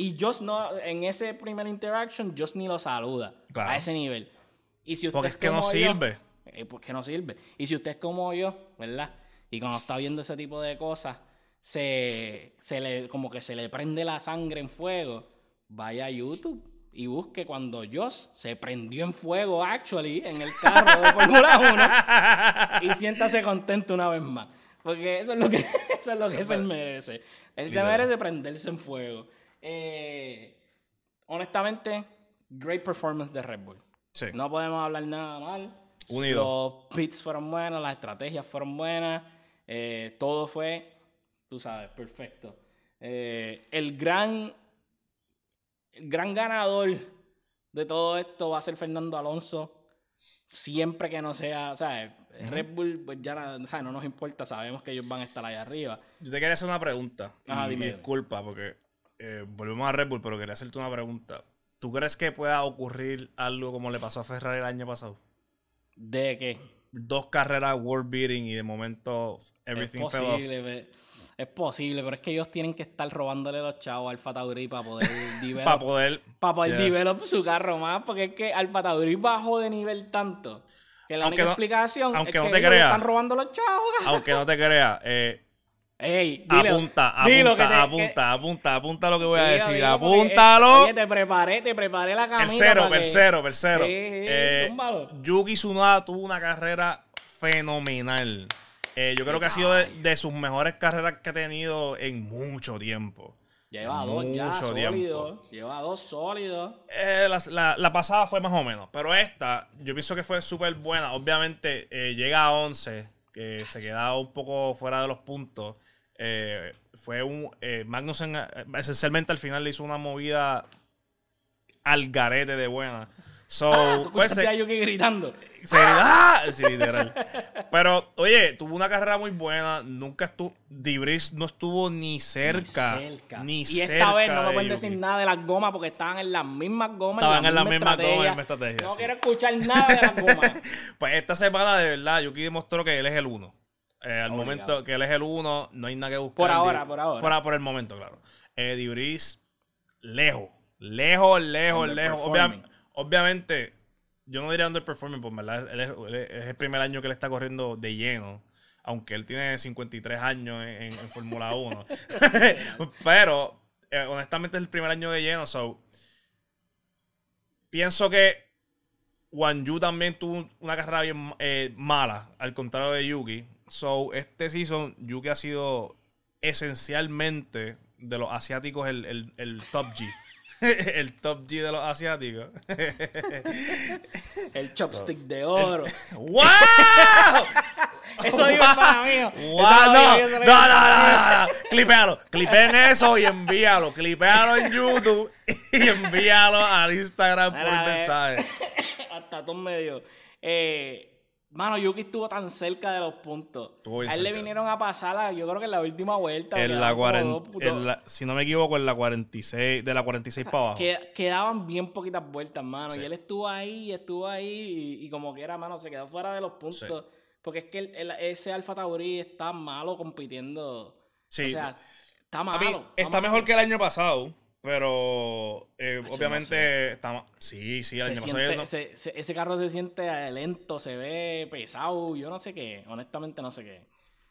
Y Joss no, en ese primer interaction, Joss ni lo saluda Claro. a ese nivel. Y si usted Porque es que no yo- sirve. eh, porque no sirve. Y si usted es como yo, ¿verdad? Y cuando está viendo ese tipo de cosas, se, se le, como que se le prende la sangre en fuego, vaya a YouTube y busque cuando Joss se prendió en fuego, actually, en el carro de Fórmula 1 y siéntase contento una vez más. Porque eso es lo que, eso es lo que se merece. Él se merece prenderse en fuego. Eh, honestamente, great performance de Red Bull. Sí. No podemos hablar nada mal. Unido. Los pits fueron buenos, las estrategias fueron buenas. eh, todo fue, tú sabes, perfecto. Eh, el gran el gran ganador de todo esto va a ser Fernando Alonso. Siempre que no sea, ¿sabes? Red Bull, pues ya no nos importa, sabemos que ellos van a estar ahí arriba. Yo te quería hacer una pregunta. Ajá, y dime. disculpa, porque eh, volvemos a Red Bull, pero quería hacerte una pregunta. ¿Tú crees que pueda ocurrir algo como le pasó a Ferrari el año pasado? ¿De qué? Dos carreras world beating y de momento everything es fell off. posible, es posible, pero es que ellos tienen que estar robándole los chavos a Alfa Tauri para poder develop Para poder. para poder Yeah. develop su carro más, porque es que Alfa Tauri bajó de nivel tanto que la Aunque única no- explicación aunque es no que te ellos están robando los chavos. Aunque no te creas, eh, Ey, apunta, dilo apunta, que te- apunta, que- apunta, apunta lo que voy a dilo, decir. dilo, porque, eh, Apúntalo. Oye, te preparé, te preparé la camisa. Tercero, tercero, tercero. Yuki Tsunoda tuvo una carrera fenomenal. Eh, yo creo que ha sido de, de sus mejores carreras que ha tenido en mucho tiempo. Lleva dos ya mucho sólidos. Lleva dos sólidos. Eh, la, la- la pasada fue más o menos, pero esta yo pienso que fue súper buena. Obviamente eh, llega a 11, que se queda un poco fuera de los puntos. Eh, fue un... Eh, Magnussen eh, esencialmente al final le hizo una movida al garete de buena. So, Ah, ¿tú pues, se- a Yuki gritando. se- ¡Ah! Sí, literal. Pero, oye, tuvo una carrera muy buena. Nunca estuvo. Dibris no estuvo ni cerca. Ni cerca. Ni y cerca. esta vez no me de pueden decir nada de las gomas porque estaban en las mismas gomas. Estaban en la las misma mismas gomas, estrategia. No sí. quiero escuchar nada de las gomas. Pues esta semana, de verdad, Yuki demostró que él es el uno. Eh, al Obligado. momento que él es el uno, no hay nada que buscar. Por ahora, por ahora. Por, por el momento, claro. Eh, Dibris, lejos. Lejos, lejos, lejos. Obvia- obviamente, yo no diría underperforming, pues, ¿verdad? Él es, él es- el primer año que él está corriendo de lleno. Aunque él tiene 53 años en Fórmula 1. Pero, eh, honestamente, es el primer año de lleno. So, pienso que Wan Yu también tuvo una carrera bien eh, mala, al contrario de Yuki. So, este season, Yuki ha sido esencialmente de los asiáticos el, el, el top G. el top G de los asiáticos. el chopstick de oro. ¡Wow! Eso digo para mí. Wow, no, no, no, no, no, no. Clipéalo. Clipeen eso y envíalo. Clipéalo en YouTube y envíalo al Instagram por eh. mensaje. Hasta todo medio. Eh, mano, Yuki estuvo tan cerca de los puntos. Estuvo bien a él le vinieron a pasar, yo creo que en la última vuelta. En la como 40, dos putos- en la- si no me equivoco, en la 46, de la 46 para abajo. que- quedaban bien poquitas vueltas, mano. Sí. Y él estuvo ahí, estuvo ahí, y, y como que era, mano, se quedó fuera de los puntos. Porque es que el- el- ese Alfa Tauri está malo compitiendo. Sí. O sea, está A malo. mí, está mejor que el año pasado, pero eh, obviamente está Sí, sí, el Se año pasado. siente- ya no- se- se- ese carro se siente lento, se ve pesado, yo no sé qué. Honestamente, no sé qué.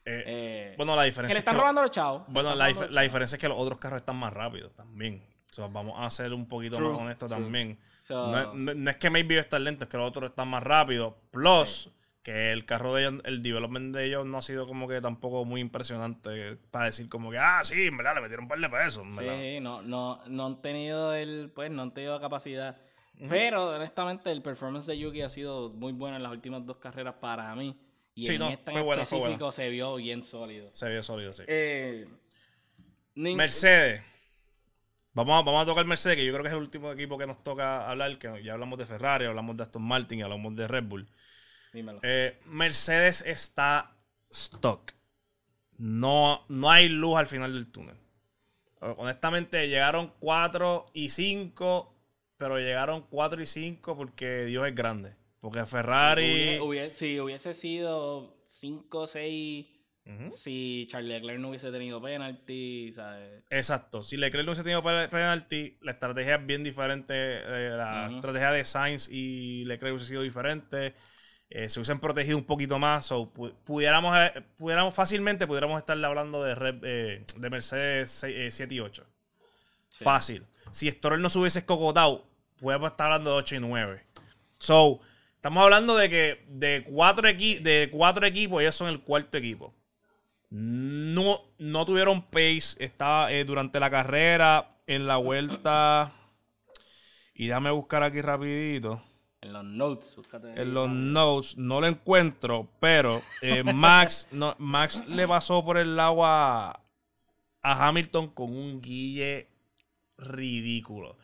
eh, Eh, bueno, la que diferencia. le es que están robando los chavos. Bueno, están la, dif- la diferencia es que los otros carros están más rápidos también. O sea, vamos a ser un poquito True, más honestos true. también. So- no- no es que maybe estar lento, es que los otros están más rápidos. Plus, que el carro de ellos, el development de ellos no ha sido como que tampoco muy impresionante para decir como que, ah, sí, en verdad, le metieron un par de pesos. en verdad. Sí, no, no, no han tenido el, pues, no han tenido la capacidad. Pero honestamente el performance de Yuki ha sido muy bueno en las últimas dos carreras para mí. Y Sí, en no, esta fue en buena, específico se vio bien sólido. Se vio sólido, sí. Eh, Mercedes. Vamos a, vamos a tocar Mercedes, que yo creo que es el último equipo que nos toca hablar, que ya hablamos de Ferrari, hablamos de Aston Martin, hablamos de Red Bull. Dímelo. Eh, Mercedes está stock. No, no hay luz al final del túnel. Honestamente, llegaron 4 y 5, pero llegaron 4 y 5 porque Dios es grande. Porque Ferrari... Hubie- hubie- si hubiese sido 5 o 6, Ujú. si Charles Leclerc no hubiese tenido penalty, ¿sabes? Exacto. Si Leclerc no hubiese tenido pe- penalty, la estrategia es bien diferente. eh, la estrategia de Sainz y Leclerc hubiese sido diferente. Eh, se hubiesen protegido un poquito más. So, pu- pudiéramos, eh, pudiéramos fácilmente pudiéramos estar hablando de, Red- eh, de Mercedes 6, eh, 7 y 8. Sí. Fácil. Si Stroll no se hubiese escocotado, podemos estar hablando de 8 y 9. So, estamos hablando de que de cuatro, equi- de cuatro equipos, ellos son el cuarto equipo. No, no tuvieron pace. Estaba eh, durante la carrera, en la vuelta. Y déjame buscar aquí rapidito. En los notes, búscate. En los notes no lo encuentro, pero eh, Max, no, Max le pasó por el lado a, a Hamilton con un guille ridículo.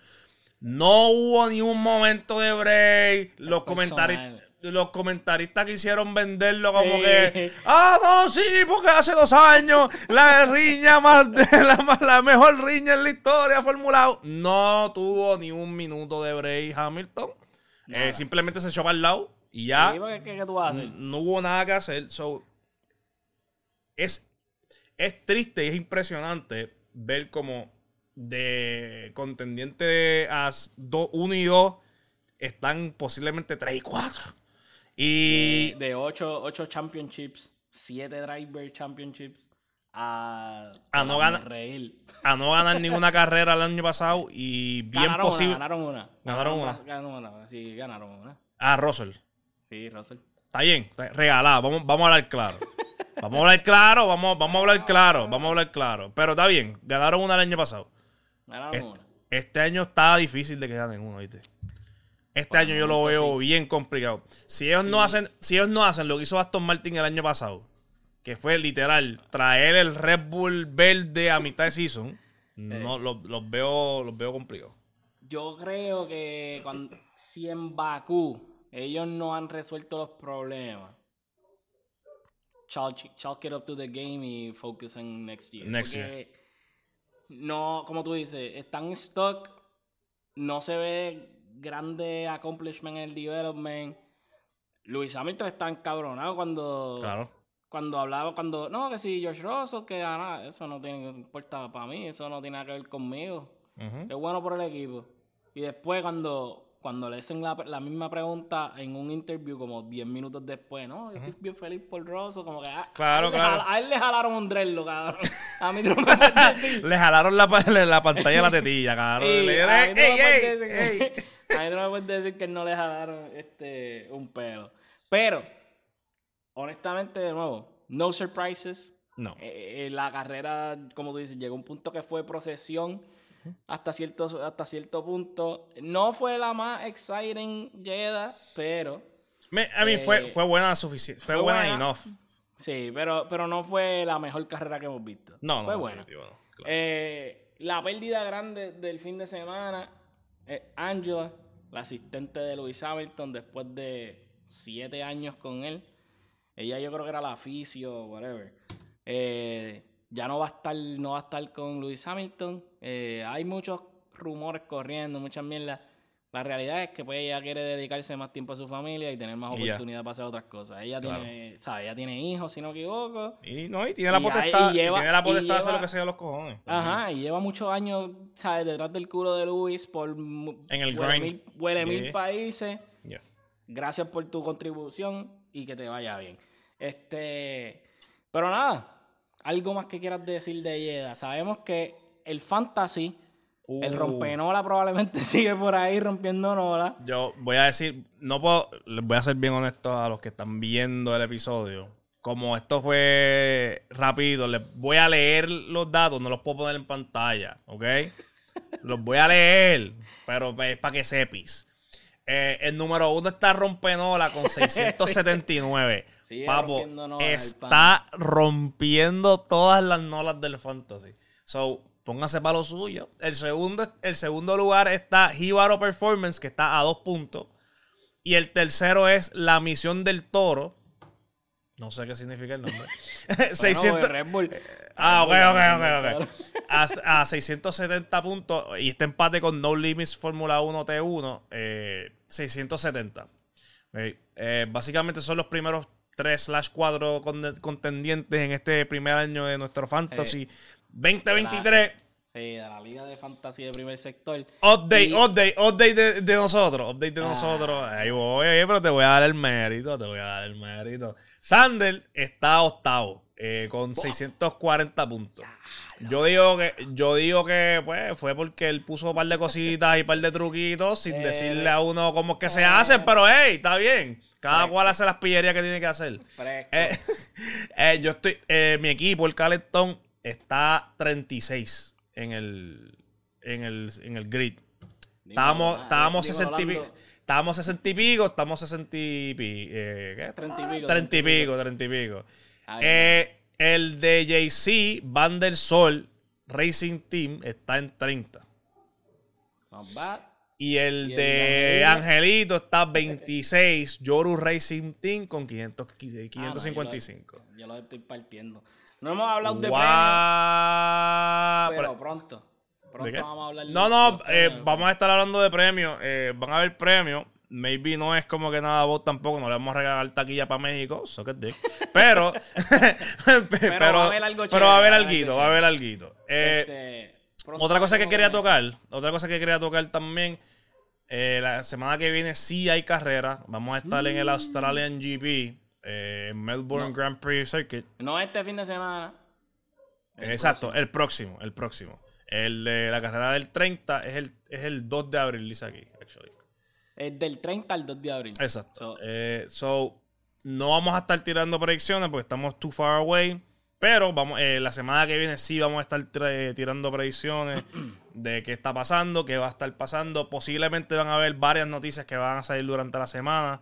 No hubo ni un momento de break. Los, comentari- los comentaristas quisieron venderlo como Sí. que. Ah, no, sí, porque hace dos años la riña más de la, la mejor riña en la historia 1. No tuvo ni un minuto de break Hamilton. Eh, simplemente se echó para el lado y ya. No hubo nada que hacer. So, es, es triste y es impresionante ver como de contendiente a 1 y 2 están posiblemente 3 y 4. Y de 8 championships, 7 driver championships, a, A no ganar- reír. a no ganar ninguna carrera el año pasado y bien ganaron posible. Una, ganaron una. Ganaron una. Ganaron una. Sí, ganaron una. Ah, Russell. Sí, Russell. Está bien, está regalado. Vamos, vamos a hablar claro. Vamos a hablar claro, vamos, vamos a hablar claro, vamos a hablar claro. Pero está bien, ganaron una el año pasado. Ganaron Este, una. este año está difícil de que ganen uno, ¿viste? Este año yo lo pues veo sí. bien complicado. Si ellos no hacen, si ellos no hacen lo que hizo Aston Martin el año pasado, que fue literal traer el Red Bull verde a mitad de season, no los, los veo, los veo complicados. Yo creo que cuando, si en Bakú ellos no han resuelto los problemas, chalk, chalk it up to the game y focus en next year. Next Porque No, como tú dices, están en stock, no se ve grande accomplishment en el development. Luis Hamilton está encabronado cuando Claro. Cuando hablaba, cuando, no, que si George Russell, que gana, eso no tiene importa para mí, eso no tiene nada que ver conmigo. Es bueno por el equipo. Y después cuando, cuando le hacen la, la misma pregunta en un interview como 10 minutos después, no, yo estoy bien feliz por Russell, como que ah, Claro, a, él le claro. jala- a él le jalaron un drello, cabrón. A mí no me. Le jalaron la, pa- la pantalla a la tetilla, cabrón. Le- a mí no me ey, ey, decir ey. que- a mí no me puedes decir que no le jalaron este, un pelo. Pero, honestamente, de nuevo, no surprises. No. Eh, eh, la carrera, como tú dices, llegó a un punto que fue procesión hasta cierto, hasta cierto punto. No fue la más exciting Jeddah, pero... Me- a mí fue, Eh, fue buena suficiente. Fue, fue buena, buena. enough. Sí, pero, pero no fue la mejor carrera que hemos visto. No, no. Fue buena. no, claro. Eh, la pérdida grande del fin de semana es Angela, la asistente de Lewis Hamilton, después de siete años con él. Ella yo creo que era la fisio, whatever. Eh, ya no va a estar, no va a estar con Lewis Hamilton. Eh, hay muchos rumores corriendo, muchas mierdas. La realidad es que pues ella quiere dedicarse más tiempo a su familia y tener más oportunidad para hacer otras cosas. Ella Claro. tiene, ¿sabes? Ella tiene hijos, si no me equivoco. Y no, y tiene la y potestad. y lleva- y tiene la potestad de hacer lo que sea los cojones. Ajá, y lleva muchos años, ¿sabes? Detrás del culo de Luis por En el huele grind. mil, huele mil Yeah. países. Gracias por tu contribución y que te vaya bien. Este, pero nada, algo más que quieras decir de Yeda. Sabemos que el fantasy, el Uh. rompenola probablemente sigue por ahí rompiendo nola. Yo voy a decir, no puedo, les voy a ser bien honesto a los que están viendo el episodio. Como esto fue rápido, les voy a leer los datos, no los puedo poner en pantalla, ¿ok? los voy a leer, pero es para que sepis. Eh, el número uno está Rompenola con 679. Sigue Papo, está rompiendo todas las nolas del fantasy. So, póngase para lo suyo. El segundo, el segundo lugar está Jíbaro Performance, que está a dos puntos. Y el tercero es La Misión del Toro. No sé qué significa el nombre. 600 Bueno, Red Bull. Ah, ok, ok, ok, ok. A, a 670 puntos. Y este empate con No Limits Fórmula 1 T1, eh, 670. Ok, eh, básicamente son los primeros 3 slash 4 contendientes en este primer año de nuestro Fantasy 2023. Sí, de la liga de fantasía de primer sector. Update, Y- update, update de, de nosotros. Update de Ah. nosotros. Ahí voy, eh, pero te voy a dar el mérito. Te voy a dar el mérito. Sander está octavo eh, con 640 puntos. Yo digo que, yo digo que pues, fue porque él puso un par de cositas y un par de truquitos sin Eh, decirle a uno cómo es que se eh. hacen, pero hey, está bien. Cada Fresco. cual hace las pillerías que tiene que hacer. Eh, eh, yo estoy, eh, mi equipo, el Calentón, está 36 en el, en el, en el grid. Estábamos, estábamos dímelo, 60 y pico. Estábamos 60 y pico, estamos 60 y pico. ¿qué? 30 y pico, 30 y pico, 30 y pico. Ah, bien. Eh, el de JC, Van der Sol, Racing Team, está en 30. Not bad. Y el Y el de Angelito está 26, Yoru Racing Team con 500, Ah, no, 555. yo, lo, yo lo estoy partiendo. No hemos hablado de Guau, premios, pero pronto. Pronto vamos a hablar de No, no, eh, vamos a estar hablando de premios. eh, van a haber premios. Maybe no es como que nada vos tampoco. No le vamos a regalar taquilla para México. So dick. Pero, pero, va a haber algo pero va a haber alguito, algo va a haber alguito. Eh, Este, otra cosa que quería tocar, otra cosa que quería tocar también. eh, la semana que viene sí hay carrera. Vamos a estar en el Australian GP, eh, Melbourne No. Grand Prix Circuit. No este fin de semana. el Exacto, próximo. el próximo, el próximo. El de la carrera del 30 es el, es el 2 de abril, dice aquí. Es del 30 al 2 de abril. Exacto. So- Eh, so, no vamos a estar tirando predicciones porque estamos too far away. Pero vamos, eh, la semana que viene sí vamos a estar tirando predicciones de qué está pasando, qué va a estar pasando. Posiblemente van a haber varias noticias que van a salir durante la semana.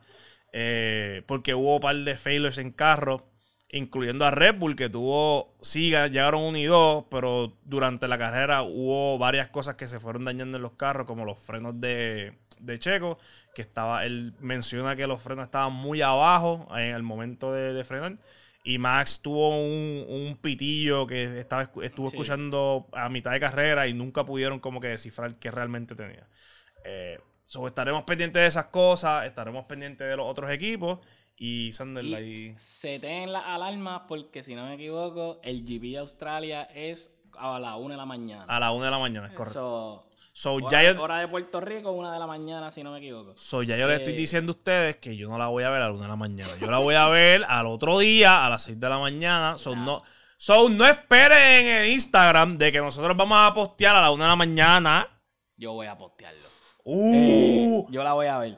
eh, porque hubo un par de failures en carro, incluyendo a Red Bull, que tuvo, sí, llegaron uno y dos, pero durante la carrera hubo varias cosas que se fueron dañando en los carros, como los frenos de, de Checo, que estaba, él menciona que los frenos estaban muy abajo en el momento de, de frenar. Y Max tuvo un, un pitillo que estaba, estuvo Sí. escuchando a mitad de carrera y nunca pudieron como que descifrar qué realmente tenía. Eh, so, estaremos pendientes de esas cosas, estaremos pendientes de los otros equipos y ahí. se ten las alarmas porque, si no me equivoco, el GP de Australia es a la 1 de la mañana. A la una de la mañana, es correcto. So, So, hora, ya yo, hora de Puerto Rico, 1 de la mañana, si no me equivoco. so, ya yo les estoy Eh, diciendo a ustedes que yo no la voy a ver a la una de la mañana. Yo la voy a ver al otro día, a las 6 de la mañana. So, no, so, no esperen en el Instagram de que nosotros vamos a postear a la una de la mañana. Yo voy a postearlo. Uh, Eh, yo la voy a ver.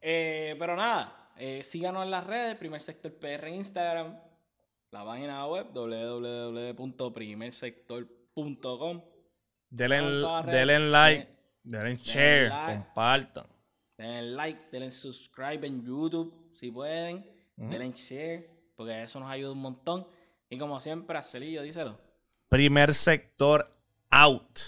Eh, pero nada, eh, síganos en las redes, Primer Sector PR Instagram, la página web www.primersector.com. Denle, denle like, Den- denle share, like. compartan. Denle like, denle subscribe en YouTube si pueden. Denle share, porque eso nos ayuda un montón. Y como siempre, Arcelillo, díselo. Primer sector out.